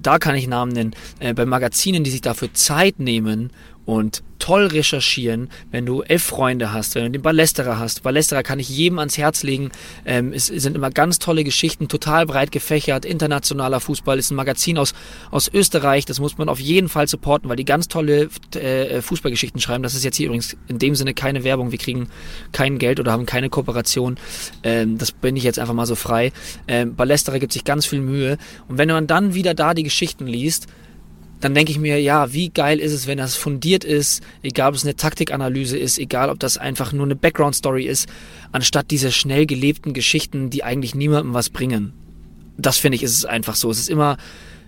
da kann ich Namen nennen, äh, bei Magazinen, die sich dafür Zeit nehmen und toll recherchieren, wenn du elf Freunde hast, wenn du den Ballesterer hast. Ballesterer kann ich jedem ans Herz legen. Ähm, es sind immer ganz tolle Geschichten, total breit gefächert. Internationaler Fußball ist ein Magazin aus, aus Österreich. Das muss man auf jeden Fall supporten, weil die ganz tolle äh, Fußballgeschichten schreiben. Das ist jetzt hier übrigens in dem Sinne keine Werbung. Wir kriegen kein Geld oder haben keine Kooperation. Ähm, das bin ich jetzt einfach mal so frei. Ähm, Ballesterer gibt sich ganz viel Mühe. Und wenn man dann wieder da die Geschichten liest, dann denke ich mir, ja, wie geil ist es, wenn das fundiert ist, egal ob es eine Taktikanalyse ist, egal ob das einfach nur eine Background-Story ist, anstatt diese schnell gelebten Geschichten, die eigentlich niemandem was bringen. Das finde ich, ist es einfach so. Es ist immer,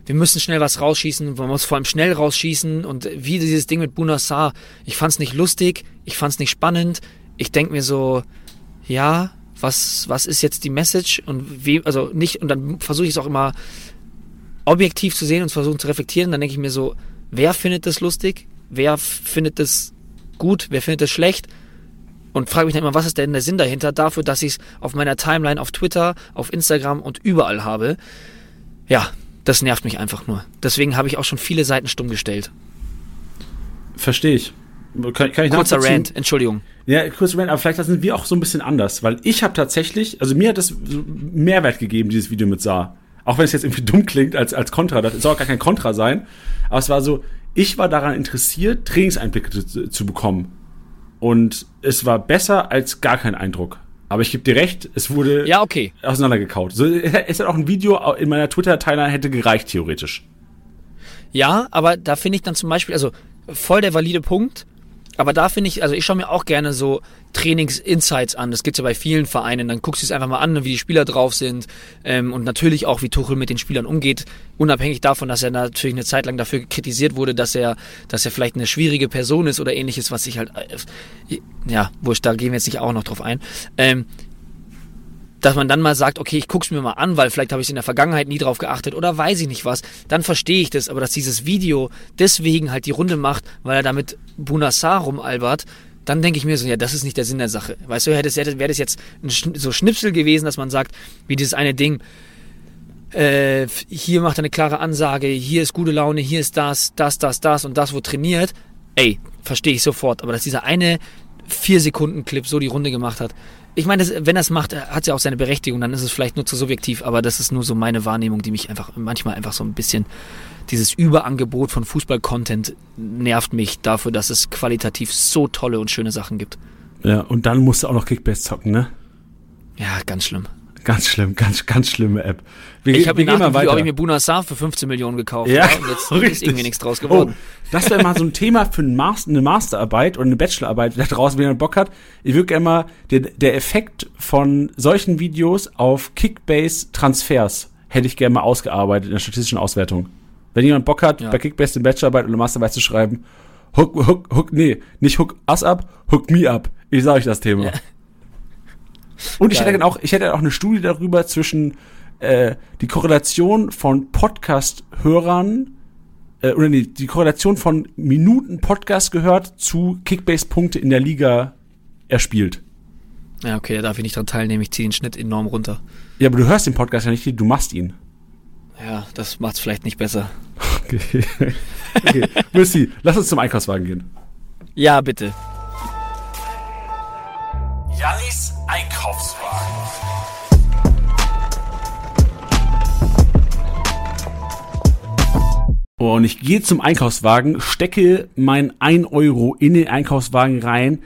wir müssen schnell was rausschießen, man muss vor allem schnell rausschießen und wie dieses Ding mit Bunassar, ich fand es nicht lustig, ich fand es nicht spannend, ich denke mir so, ja, was, was ist jetzt die Message und wie, also nicht, und dann versuche ich es auch immer objektiv zu sehen und zu versuchen zu reflektieren, dann denke ich mir so, wer findet das lustig? Wer findet das gut? Wer findet das schlecht? Und frage mich dann immer, was ist denn der Sinn dahinter? Dafür, dass ich es auf meiner Timeline, auf Twitter, auf Instagram und überall habe. Ja, das nervt mich einfach nur. Deswegen habe ich auch schon viele Seiten stumm gestellt. Verstehe ich. Kann, kann ich Kurzer Rant, Entschuldigung. Ja, kurzer Rant, aber vielleicht sind wir auch so ein bisschen anders, weil ich habe tatsächlich, also mir hat das Mehrwert gegeben, dieses Video mit Saar. Auch wenn es jetzt irgendwie dumm klingt als, als Kontra, das soll auch gar kein Kontra sein. Aber es war so, ich war daran interessiert, Trainingseinblicke zu, zu bekommen. Und es war besser als gar kein Eindruck. Aber ich gebe dir recht, es wurde ja, okay. auseinandergekaut. So, es hat auch ein Video in meiner Twitter-Timeline hätte gereicht, theoretisch. Ja, aber da finde ich dann zum Beispiel, also voll der valide Punkt. Aber da finde ich, also ich schaue mir auch gerne so Trainings-Insights an. Das gibt's ja bei vielen Vereinen. Dann guckst du es einfach mal an, wie die Spieler drauf sind. Ähm, und natürlich auch, wie Tuchel mit den Spielern umgeht. Unabhängig davon, dass er natürlich eine Zeit lang dafür kritisiert wurde, dass er, dass er vielleicht eine schwierige Person ist oder ähnliches, was ich halt, äh, ja, wurscht, da gehen wir jetzt nicht auch noch drauf ein. Ähm, dass man dann mal sagt, okay, ich guck's mir mal an, weil vielleicht habe ich in der Vergangenheit nie drauf geachtet oder weiß ich nicht was, dann verstehe ich das. Aber dass dieses Video deswegen halt die Runde macht, weil er damit Bunassar rumalbert, dann denke ich mir so, ja, das ist nicht der Sinn der Sache. Weißt du, wäre das jetzt ein so Schnipsel gewesen, dass man sagt, wie dieses eine Ding, äh, hier macht er eine klare Ansage, hier ist gute Laune, hier ist das, das, das, das und das, wo trainiert. Ey, verstehe ich sofort. Aber dass dieser eine vier Sekunden Clip so die Runde gemacht hat, ich meine, wenn er es macht, hat es ja auch seine Berechtigung, dann ist es vielleicht nur zu subjektiv, aber das ist nur so meine Wahrnehmung, die mich einfach manchmal einfach so ein bisschen, dieses Überangebot von Fußball-Content nervt mich dafür, dass es qualitativ so tolle und schöne Sachen gibt. Ja, und dann musst du auch noch Kickbase zocken, ne? Ja, ganz schlimm. Ganz schlimm, ganz, ganz schlimme App. Wir, ich habe mir nach habe ich mir Bunasar für 15 Millionen gekauft. Ja, ja und jetzt richtig. ist irgendwie nichts draus geworden. Oh, das wäre mal so ein Thema für ein Master, eine Masterarbeit oder eine Bachelorarbeit, wer draußen wieder Bock hat. Ich würde gerne mal der, der Effekt von solchen Videos auf Kickbase-Transfers hätte ich gerne mal ausgearbeitet in der statistischen Auswertung. Wenn jemand Bock hat, ja. bei Kickbase eine Bachelorarbeit oder eine Masterarbeit zu schreiben, hook, hook, hook, nee, nicht hook us up, hook me up. Ich sage euch das Thema. Ja. Und ich hätte dann auch, ich hätte auch eine Studie darüber zwischen äh, die Korrelation von Podcast-Hörern äh, oder nee, die Korrelation von Minuten Podcast gehört zu Kickbase-Punkte in der Liga erspielt. Ja, okay, da darf ich nicht dran teilnehmen. Ich ziehe den Schnitt enorm runter. Ja, aber du hörst den Podcast ja nicht, du machst ihn. Ja, das macht's vielleicht nicht besser. Okay. okay. Müssi, lass uns zum Einkaufswagen gehen. Ja, bitte. Jannis Einkaufswagen. Und ich gehe zum Einkaufswagen, stecke mein 1 Euro in den Einkaufswagen rein,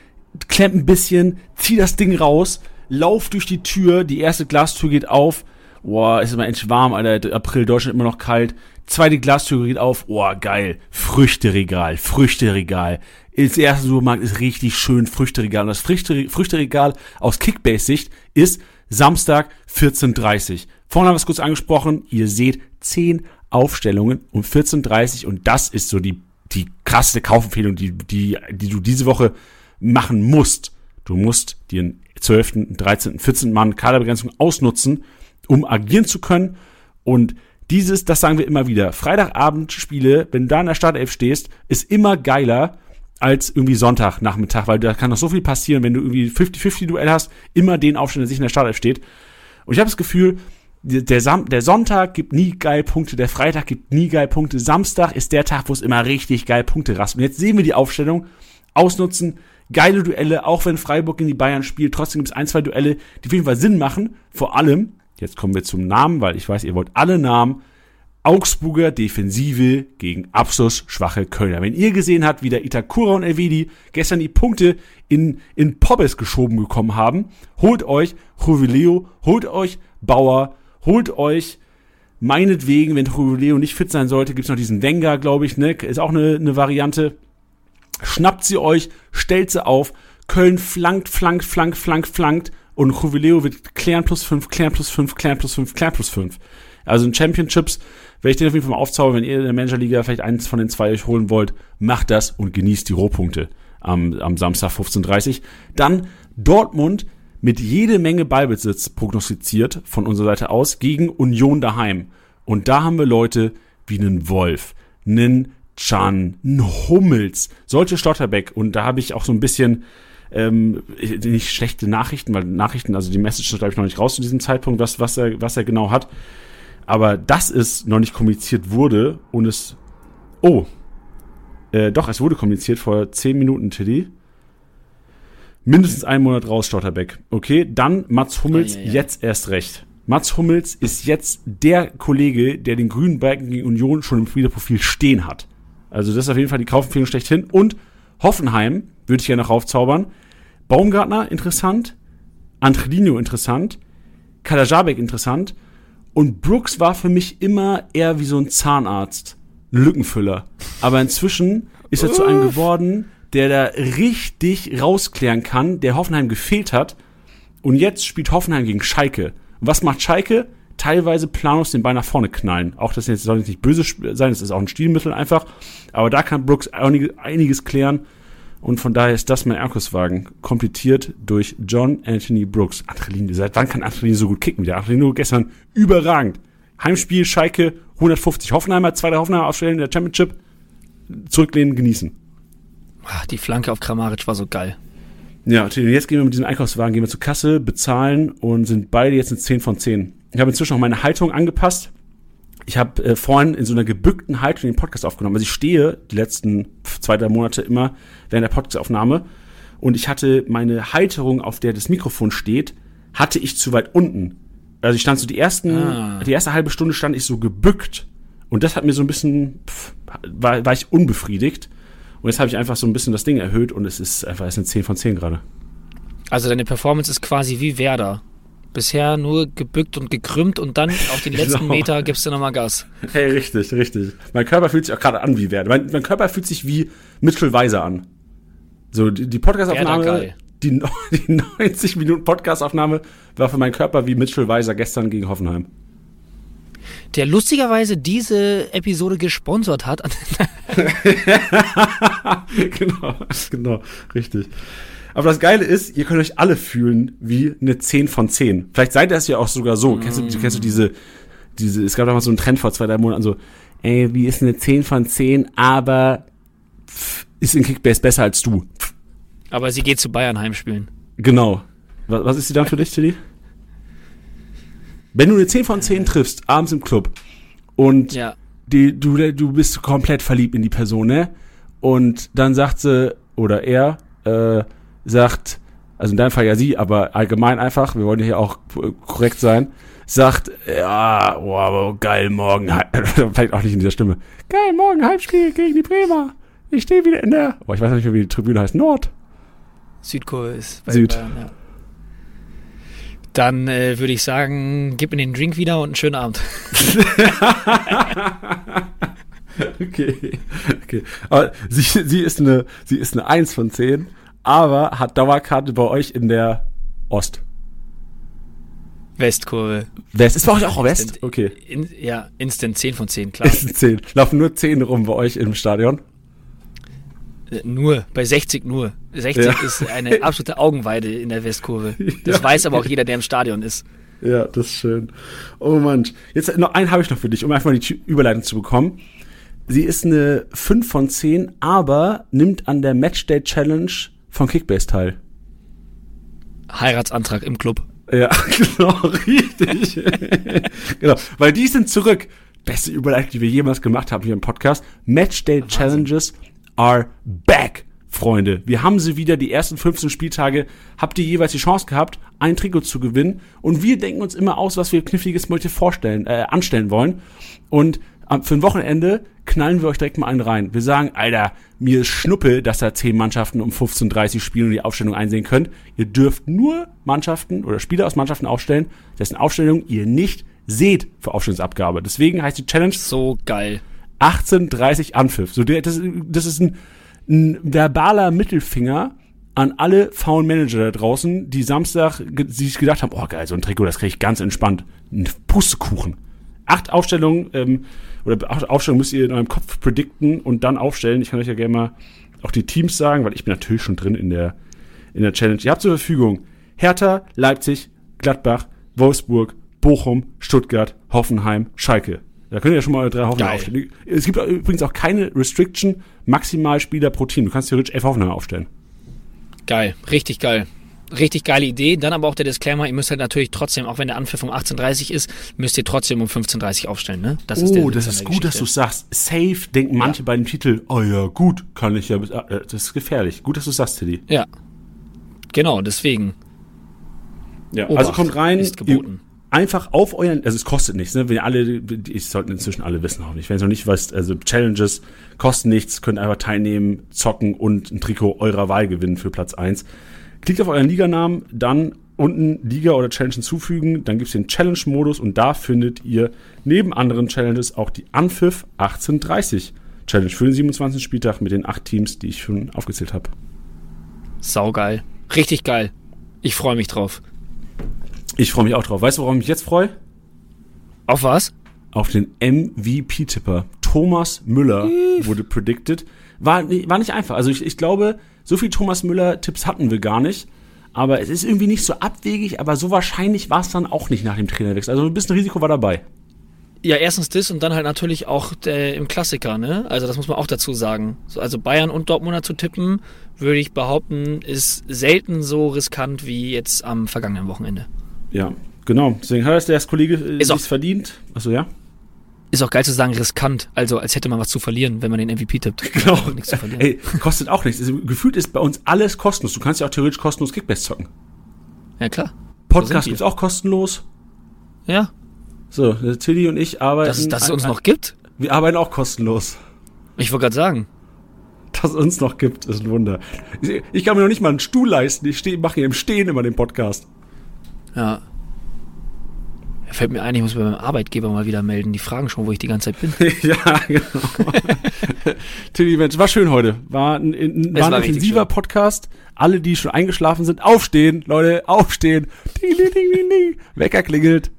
klemm ein bisschen, zieh das Ding raus, lauf durch die Tür, die erste Glastür geht auf. Boah, ist immer endlich warm, Alter. April, Deutschland immer noch kalt. Zweite Glastür geht auf. Boah, geil. Früchteregal, Früchteregal. Das erste Supermarkt ist richtig schön Früchteregal. Und das Früchteregal aus Kickbase-Sicht ist Samstag 14.30 Vorhin haben wir es kurz angesprochen. Ihr seht 10 Aufstellungen um 14.30 und das ist so die, die krasse Kaufempfehlung, die, die, die du diese Woche machen musst. Du musst dir 12., 13., 14. Mann Kaderbegrenzung ausnutzen, um agieren zu können. Und dieses, das sagen wir immer wieder, Freitagabendspiele, wenn du da in der Startelf stehst, ist immer geiler als irgendwie Sonntagnachmittag, weil da kann noch so viel passieren, wenn du irgendwie 50-50-Duell hast, immer den Aufstellen, der sich in der Startelf steht. Und ich habe das Gefühl, der, Sam der Sonntag gibt nie geil Punkte, der Freitag gibt nie geil Punkte, Samstag ist der Tag, wo es immer richtig geil Punkte rast. Und jetzt sehen wir die Aufstellung, ausnutzen, geile Duelle, auch wenn Freiburg in die Bayern spielt. Trotzdem gibt es ein, zwei Duelle, die auf jeden Fall Sinn machen. Vor allem, jetzt kommen wir zum Namen, weil ich weiß, ihr wollt alle Namen. Augsburger Defensive gegen abschlussschwache Kölner. Wenn ihr gesehen habt, wie der Itakura und Elvedi gestern die Punkte in, in Pobbes geschoben bekommen haben, holt euch Juvileo, holt euch Bauer, holt euch meinetwegen, wenn Juvileo nicht fit sein sollte, gibt's noch diesen Wenger, glaube ich, ne? Ist auch eine, eine Variante schnappt sie euch, stellt sie auf, Köln flankt, flankt, flankt, flankt, flankt und Jubileo wird klären plus 5, klären plus 5, klären plus 5, klären plus 5. Also in Championships werde ich den auf jeden Fall mal aufzaubern, wenn ihr in der Managerliga vielleicht eins von den zwei euch holen wollt, macht das und genießt die Rohpunkte am, am Samstag 15.30 Dann Dortmund mit jede Menge Ballbesitz prognostiziert von unserer Seite aus gegen Union daheim. Und da haben wir Leute wie einen Wolf, einen Chan, ein Hummels, solche Stotterbeck. Und da habe ich auch so ein bisschen ähm, nicht schlechte Nachrichten, weil Nachrichten, also die Message ist, glaube ich, noch nicht raus zu diesem Zeitpunkt, was, was, er, was er genau hat. Aber dass es noch nicht kommuniziert wurde und es. Oh. Äh, doch, es wurde kommuniziert vor zehn Minuten, Tiddy. Mindestens einen Monat raus, Stotterbeck. Okay, dann Mats Hummels, oh, ja, ja. jetzt erst recht. Mats Hummels ist jetzt der Kollege, der den grünen Balken gegen Union schon im Spielerprofil stehen hat. Also das ist auf jeden Fall die Kaufempfehlung schlechthin. Und Hoffenheim würde ich gerne noch aufzaubern. Baumgartner interessant, Antrelino interessant, Kalajabek interessant und Brooks war für mich immer eher wie so ein Zahnarzt, ein Lückenfüller. Aber inzwischen ist er zu einem geworden, der da richtig rausklären kann, der Hoffenheim gefehlt hat. Und jetzt spielt Hoffenheim gegen Schalke. Und was macht Schalke? teilweise planlos den Ball nach vorne knallen. Auch das jetzt soll nicht böse sein, das ist auch ein Stilmittel einfach. Aber da kann Brooks einiges klären. Und von daher ist das mein Erkuswagen. Komplettiert durch John Anthony Brooks. Adrenalin, seit wann kann Adrenalin so gut kicken? Der Adrenalin gestern überragend. Heimspiel, Schalke, 150. Hoffenheimer, zweiter Hoffenheimer aufstellen in der Championship. Zurücklehnen, genießen. Ach, die Flanke auf Kramaric war so geil. Ja, jetzt gehen wir mit diesem Einkaufswagen, gehen wir zur Kasse, bezahlen und sind beide jetzt in 10 von 10. Ich habe inzwischen auch meine Haltung angepasst. Ich habe äh, vorhin in so einer gebückten Haltung den Podcast aufgenommen. Also ich stehe die letzten zwei, drei Monate immer während der Podcastaufnahme und ich hatte meine Halterung, auf der das Mikrofon steht, hatte ich zu weit unten. Also ich stand so die ersten, ah. die erste halbe Stunde stand ich so gebückt und das hat mir so ein bisschen, pff, war, war ich unbefriedigt. Und jetzt habe ich einfach so ein bisschen das Ding erhöht und es ist einfach, es sind 10 von 10 gerade. Also deine Performance ist quasi wie Werder. Bisher nur gebückt und gekrümmt und dann auf den letzten genau. Meter gibst du nochmal Gas. Hey, richtig, richtig. Mein Körper fühlt sich auch gerade an wie Werder. Mein, mein, Körper fühlt sich wie Mitchell Weiser an. So, die, die Podcastaufnahme, die, die 90 Minuten Podcastaufnahme war für meinen Körper wie Mitchell Weiser gestern gegen Hoffenheim. Der lustigerweise diese Episode gesponsert hat. genau, genau, richtig. Aber das Geile ist, ihr könnt euch alle fühlen wie eine 10 von 10. Vielleicht seid ihr es ja auch sogar so. Mm. Kennst, du, kennst du diese, diese, es gab damals so einen Trend vor zwei, drei Monaten, so, ey, wie ist eine 10 von 10, aber pff, ist in Kickbase besser als du. Pff. Aber sie geht zu Bayern Heimspielen. Genau. Was, was ist sie dann für dich, Tilly? Wenn du eine 10 von 10 triffst, abends im Club, und Ja. die, du, du bist komplett verliebt in die Person, ne? Und dann sagt sie, oder er, äh, sagt, also in deinem Fall ja sie, aber allgemein einfach, wir wollen hier auch korrekt sein, sagt, ja, oh, aber geil, morgen, Halb- vielleicht auch nicht in dieser Stimme, geil, morgen Halbspiel gegen die Bremer. Ich stehe wieder in der, oh, ich weiß nicht mehr, wie die Tribüne heißt, Nord. Südkurve ist bei Süd. Bayern, ja. Dann äh, würde ich sagen, gib mir den Drink wieder und einen schönen Abend. Okay, okay. Aber sie, sie ist eine, sie ist eine 1 von 10, aber hat Dauerkarte bei euch in der Ost. Westkurve. West. Ist bei euch auch West? Instant- Okay. In, ja, Instant 10 von 10, klar. Ein 10. Laufen nur 10 rum bei euch im Stadion. Äh, Nur, bei 60 nur. 60 Ja. ist eine absolute Augenweide in der Westkurve. Das Ja. weiß aber auch jeder, der im Stadion ist. Ja, das ist schön. Oh Mann. Jetzt noch einen habe ich noch für dich, um einfach mal die Überleitung zu bekommen. Sie ist eine 5 von 10, aber nimmt an der Matchday Challenge von Kickbase teil. Heiratsantrag im Club. Ja, genau, richtig. genau, weil die sind zurück. Beste Überleitung, die wir jemals gemacht haben hier im Podcast. Matchday Challenges are back, Freunde. Wir haben sie wieder, die ersten 15 Spieltage habt ihr jeweils die Chance gehabt, ein Trikot zu gewinnen. Und wir denken uns immer aus, was wir kniffliges heute vorstellen, äh, anstellen wollen. Und für ein Wochenende knallen wir euch direkt mal einen rein. Wir sagen, Alter, mir ist Schnuppe, dass da 10 Mannschaften um 15.30 spielen und die Aufstellung einsehen könnt. Ihr dürft nur Mannschaften oder Spieler aus Mannschaften aufstellen, dessen Aufstellung ihr nicht seht für Aufstellungsabgabe. Deswegen heißt die Challenge So geil. 18.30 Anpfiff. So, das, das ist ein, ein verbaler Mittelfinger an alle faulen Manager da draußen, die Samstag sich gedacht haben, oh geil, so ein Trikot, das kriege ich ganz entspannt. Ein Pustekuchen. Acht Aufstellungen, ähm, oder acht Aufstellungen müsst ihr in eurem Kopf predikten und dann aufstellen. Ich kann euch ja gerne mal auch die Teams sagen, weil ich bin natürlich schon drin in der, in der Challenge. Ihr habt zur Verfügung Hertha, Leipzig, Gladbach, Wolfsburg, Bochum, Stuttgart, Hoffenheim, Schalke. Da könnt ihr ja schon mal eure drei Hoffenheim Geil. aufstellen. Es gibt übrigens auch keine Restriction, maximal Spieler pro Team. Du kannst theoretisch elf Hoffenheim aufstellen. Geil. Richtig geil. Richtig geile Idee. Dann aber auch der Disclaimer, ihr müsst halt natürlich trotzdem, auch wenn der Anpfiff um 18.30 ist, müsst ihr trotzdem um 15.30 aufstellen, ne? Das der oh, das ist gut, dass du sagst. Safe denken manche bei dem Titel, oh ja, gut, kann ich ja. äh, Das ist gefährlich. Gut, dass du sagst, Tilly. Ja. Genau, deswegen. Ja, Obacht also kommt rein, ist geboten. ihr- einfach auf euren, also es kostet nichts, ne? Wenn ihr alle, ich sollten inzwischen alle wissen, hoffentlich. Wenn ihr es noch nicht wisst, also Challenges kosten nichts, könnt einfach teilnehmen, zocken und ein Trikot eurer Wahl gewinnen für Platz 1. Klickt auf euren Liganamen, dann unten Liga oder Challenge hinzufügen, dann gibt's den Challenge-Modus und da findet ihr neben anderen Challenges auch die Anpfiff 1830 Challenge für den 27. Spieltag mit den acht Teams, die ich schon aufgezählt habe. Saugeil. Richtig geil. Ich freue mich drauf. Ich freue mich auch drauf. Weißt du, worauf ich mich jetzt freue? Auf was? auf den MVP-Tipper. Thomas Müller wurde predicted. War, war nicht einfach. Also ich, ich glaube, so viel Thomas Müller-Tipps hatten wir gar nicht. Aber es ist irgendwie nicht so abwegig, aber so wahrscheinlich war es dann auch nicht nach dem Trainerwechsel. Also ein bisschen Risiko war dabei. Ja, erstens das und dann halt natürlich auch äh, im Klassiker, ne? Also das muss man auch dazu sagen. So, also Bayern und Dortmunder zu tippen, würde ich behaupten, ist selten so riskant wie jetzt am vergangenen Wochenende. Ja, genau. Deswegen hat es der Kollege äh, Ist verdient. Achso, ja? Ist auch geil zu sagen riskant, also als hätte man was zu verlieren, wenn man den MVP tippt. Genau. Nichts zu verlieren. Ey, kostet auch nichts. Also, gefühlt ist bei uns alles kostenlos. Du kannst ja auch theoretisch kostenlos Kickbase zocken. Ja klar. Podcast wir. gibt's auch kostenlos. Ja, So, Tilly und ich arbeiten. dass, es- dass es uns noch gibt. Wir arbeiten auch kostenlos. Ich wollte gerade sagen. dass es uns noch gibt, ist ein Wunder. Ich, ich kann mir noch nicht mal einen Stuhl leisten. Ich mache hier im Stehen immer den Podcast. Ja. Fällt mir ein, ich muss bei meinem Arbeitgeber mal wieder melden. Die fragen schon, wo ich die ganze Zeit bin. ja, genau. Tilly, Mensch, war schön heute. War ein, ein, war ein intensiver. Podcast. Alle, die schon eingeschlafen sind, aufstehen, Leute, aufstehen. Ding, ding, ding, ding, ding. Wecker klingelt.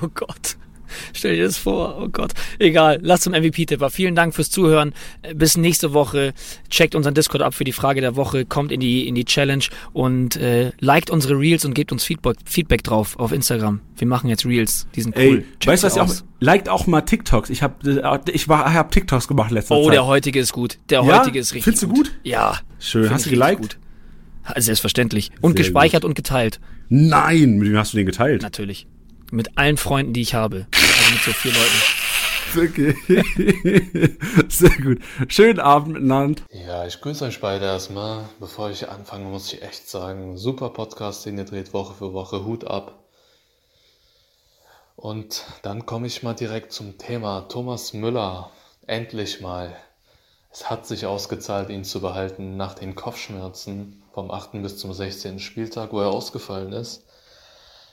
Oh Gott. Stell dir das vor. Oh Gott. Egal. Lasst zum MVP-Tipper. Vielen Dank fürs Zuhören. Äh, Bis nächste Woche. Checkt unseren Discord ab für die Frage der Woche. Kommt in die, in die Challenge und äh, liked unsere Reels und gebt uns Feedback, Feedback drauf auf Instagram. Wir machen jetzt Reels. Die sind cool. Ey, Checkt weißt du, was ihr auch, liked auch mal TikToks. Ich habe ich war, hab TikToks gemacht letzte Oh, Zeit. der heutige ist gut. Der Ja? heutige ist richtig Findest du gut? Ja. Schön. Hast du ich geliked? Gut. Selbstverständlich. Und Sehr gespeichert und geteilt. Nein, mit wem hast du den geteilt? Natürlich. Mit allen Freunden, die ich habe. Also mit so vier Leuten. okay. Sehr gut. Schönen Abend miteinander. Ja, ich grüße euch beide erstmal. Bevor ich anfange, muss ich echt sagen, super Podcast, den ihr dreht Woche für Woche. Hut ab. Und dann komme ich mal direkt zum Thema. Thomas Müller, endlich mal. Es hat sich ausgezahlt, ihn zu behalten nach den Kopfschmerzen vom 8. bis zum 16. Spieltag, wo er ausgefallen ist.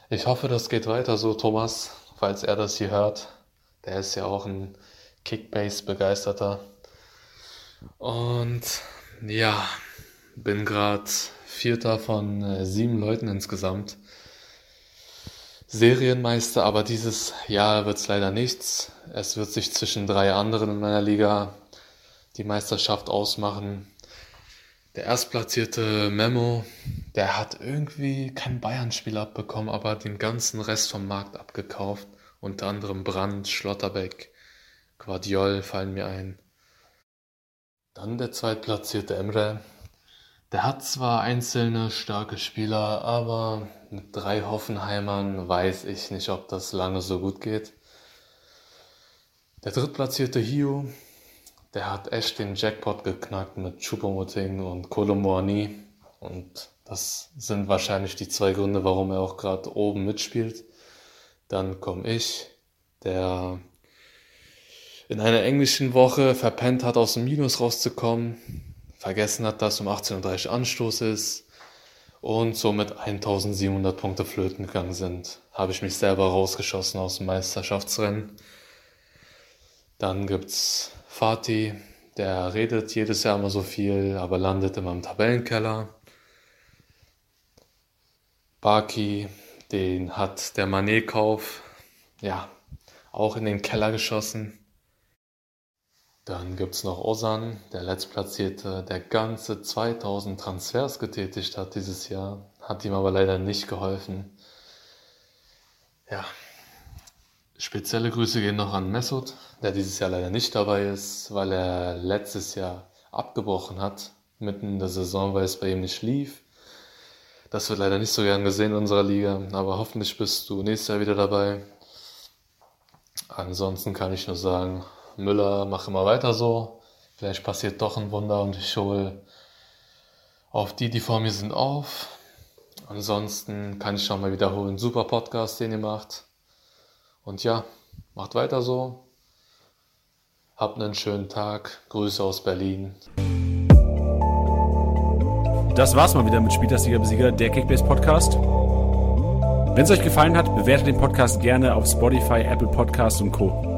Ich hoffe, das geht weiter so, Thomas, falls er das hier hört. Der ist ja auch ein Kickbase-Begeisterter. Und ja, bin gerade Vierter von äh, sieben Leuten insgesamt. Serienmeister, aber dieses Jahr wird es leider nichts. Es wird sich zwischen drei anderen in meiner Liga die Meisterschaft ausmachen. Der erstplatzierte Memo, der hat irgendwie kein Bayern-Spiel abbekommen, aber den ganzen Rest vom Markt abgekauft. Unter anderem Brandt, Schlotterbeck, Guardiol fallen mir ein. Dann der zweitplatzierte Emre. Der hat zwar einzelne starke Spieler, aber mit drei Hoffenheimern weiß ich nicht, ob das lange so gut geht. Der drittplatzierte Hio, der hat echt den Jackpot geknackt mit Choupo-Moting und Kolomoani. Und das sind wahrscheinlich die zwei Gründe, warum er auch gerade oben mitspielt. Dann komme ich, der in einer englischen Woche verpennt hat, aus dem Minus rauszukommen, vergessen hat, dass um 18.30 Uhr Anstoß ist und somit 1700 Punkte flöten gegangen sind. Habe ich mich selber rausgeschossen aus dem Meisterschaftsrennen. Dann gibt's Fatih, der redet jedes Jahr immer so viel, aber landet immer im Tabellenkeller. Baki, den hat der Manet-Kauf, ja, auch in den Keller geschossen. Dann gibt es noch Osan, der Letztplatzierte, der ganze 2000 Transfers getätigt hat dieses Jahr, hat ihm aber leider nicht geholfen. Ja, spezielle Grüße gehen noch an Mesut, der dieses Jahr leider nicht dabei ist, weil er letztes Jahr abgebrochen hat, mitten in der Saison, weil es bei ihm nicht lief. Das wird leider nicht so gern gesehen in unserer Liga, aber hoffentlich bist du nächstes Jahr wieder dabei. Ansonsten kann ich nur sagen, Müller, mach immer weiter so. Vielleicht passiert doch ein Wunder und ich hole auf die, die vor mir sind, auf. Ansonsten kann ich schon mal wiederholen, super Podcast, den ihr macht. Und ja, macht weiter so. Habt einen schönen Tag. Grüße aus Berlin. Das war's mal wieder mit Spieltastiger Besieger, der Kickbase Podcast. Wenn es euch gefallen hat, bewertet den Podcast gerne auf Spotify, Apple Podcasts und Co.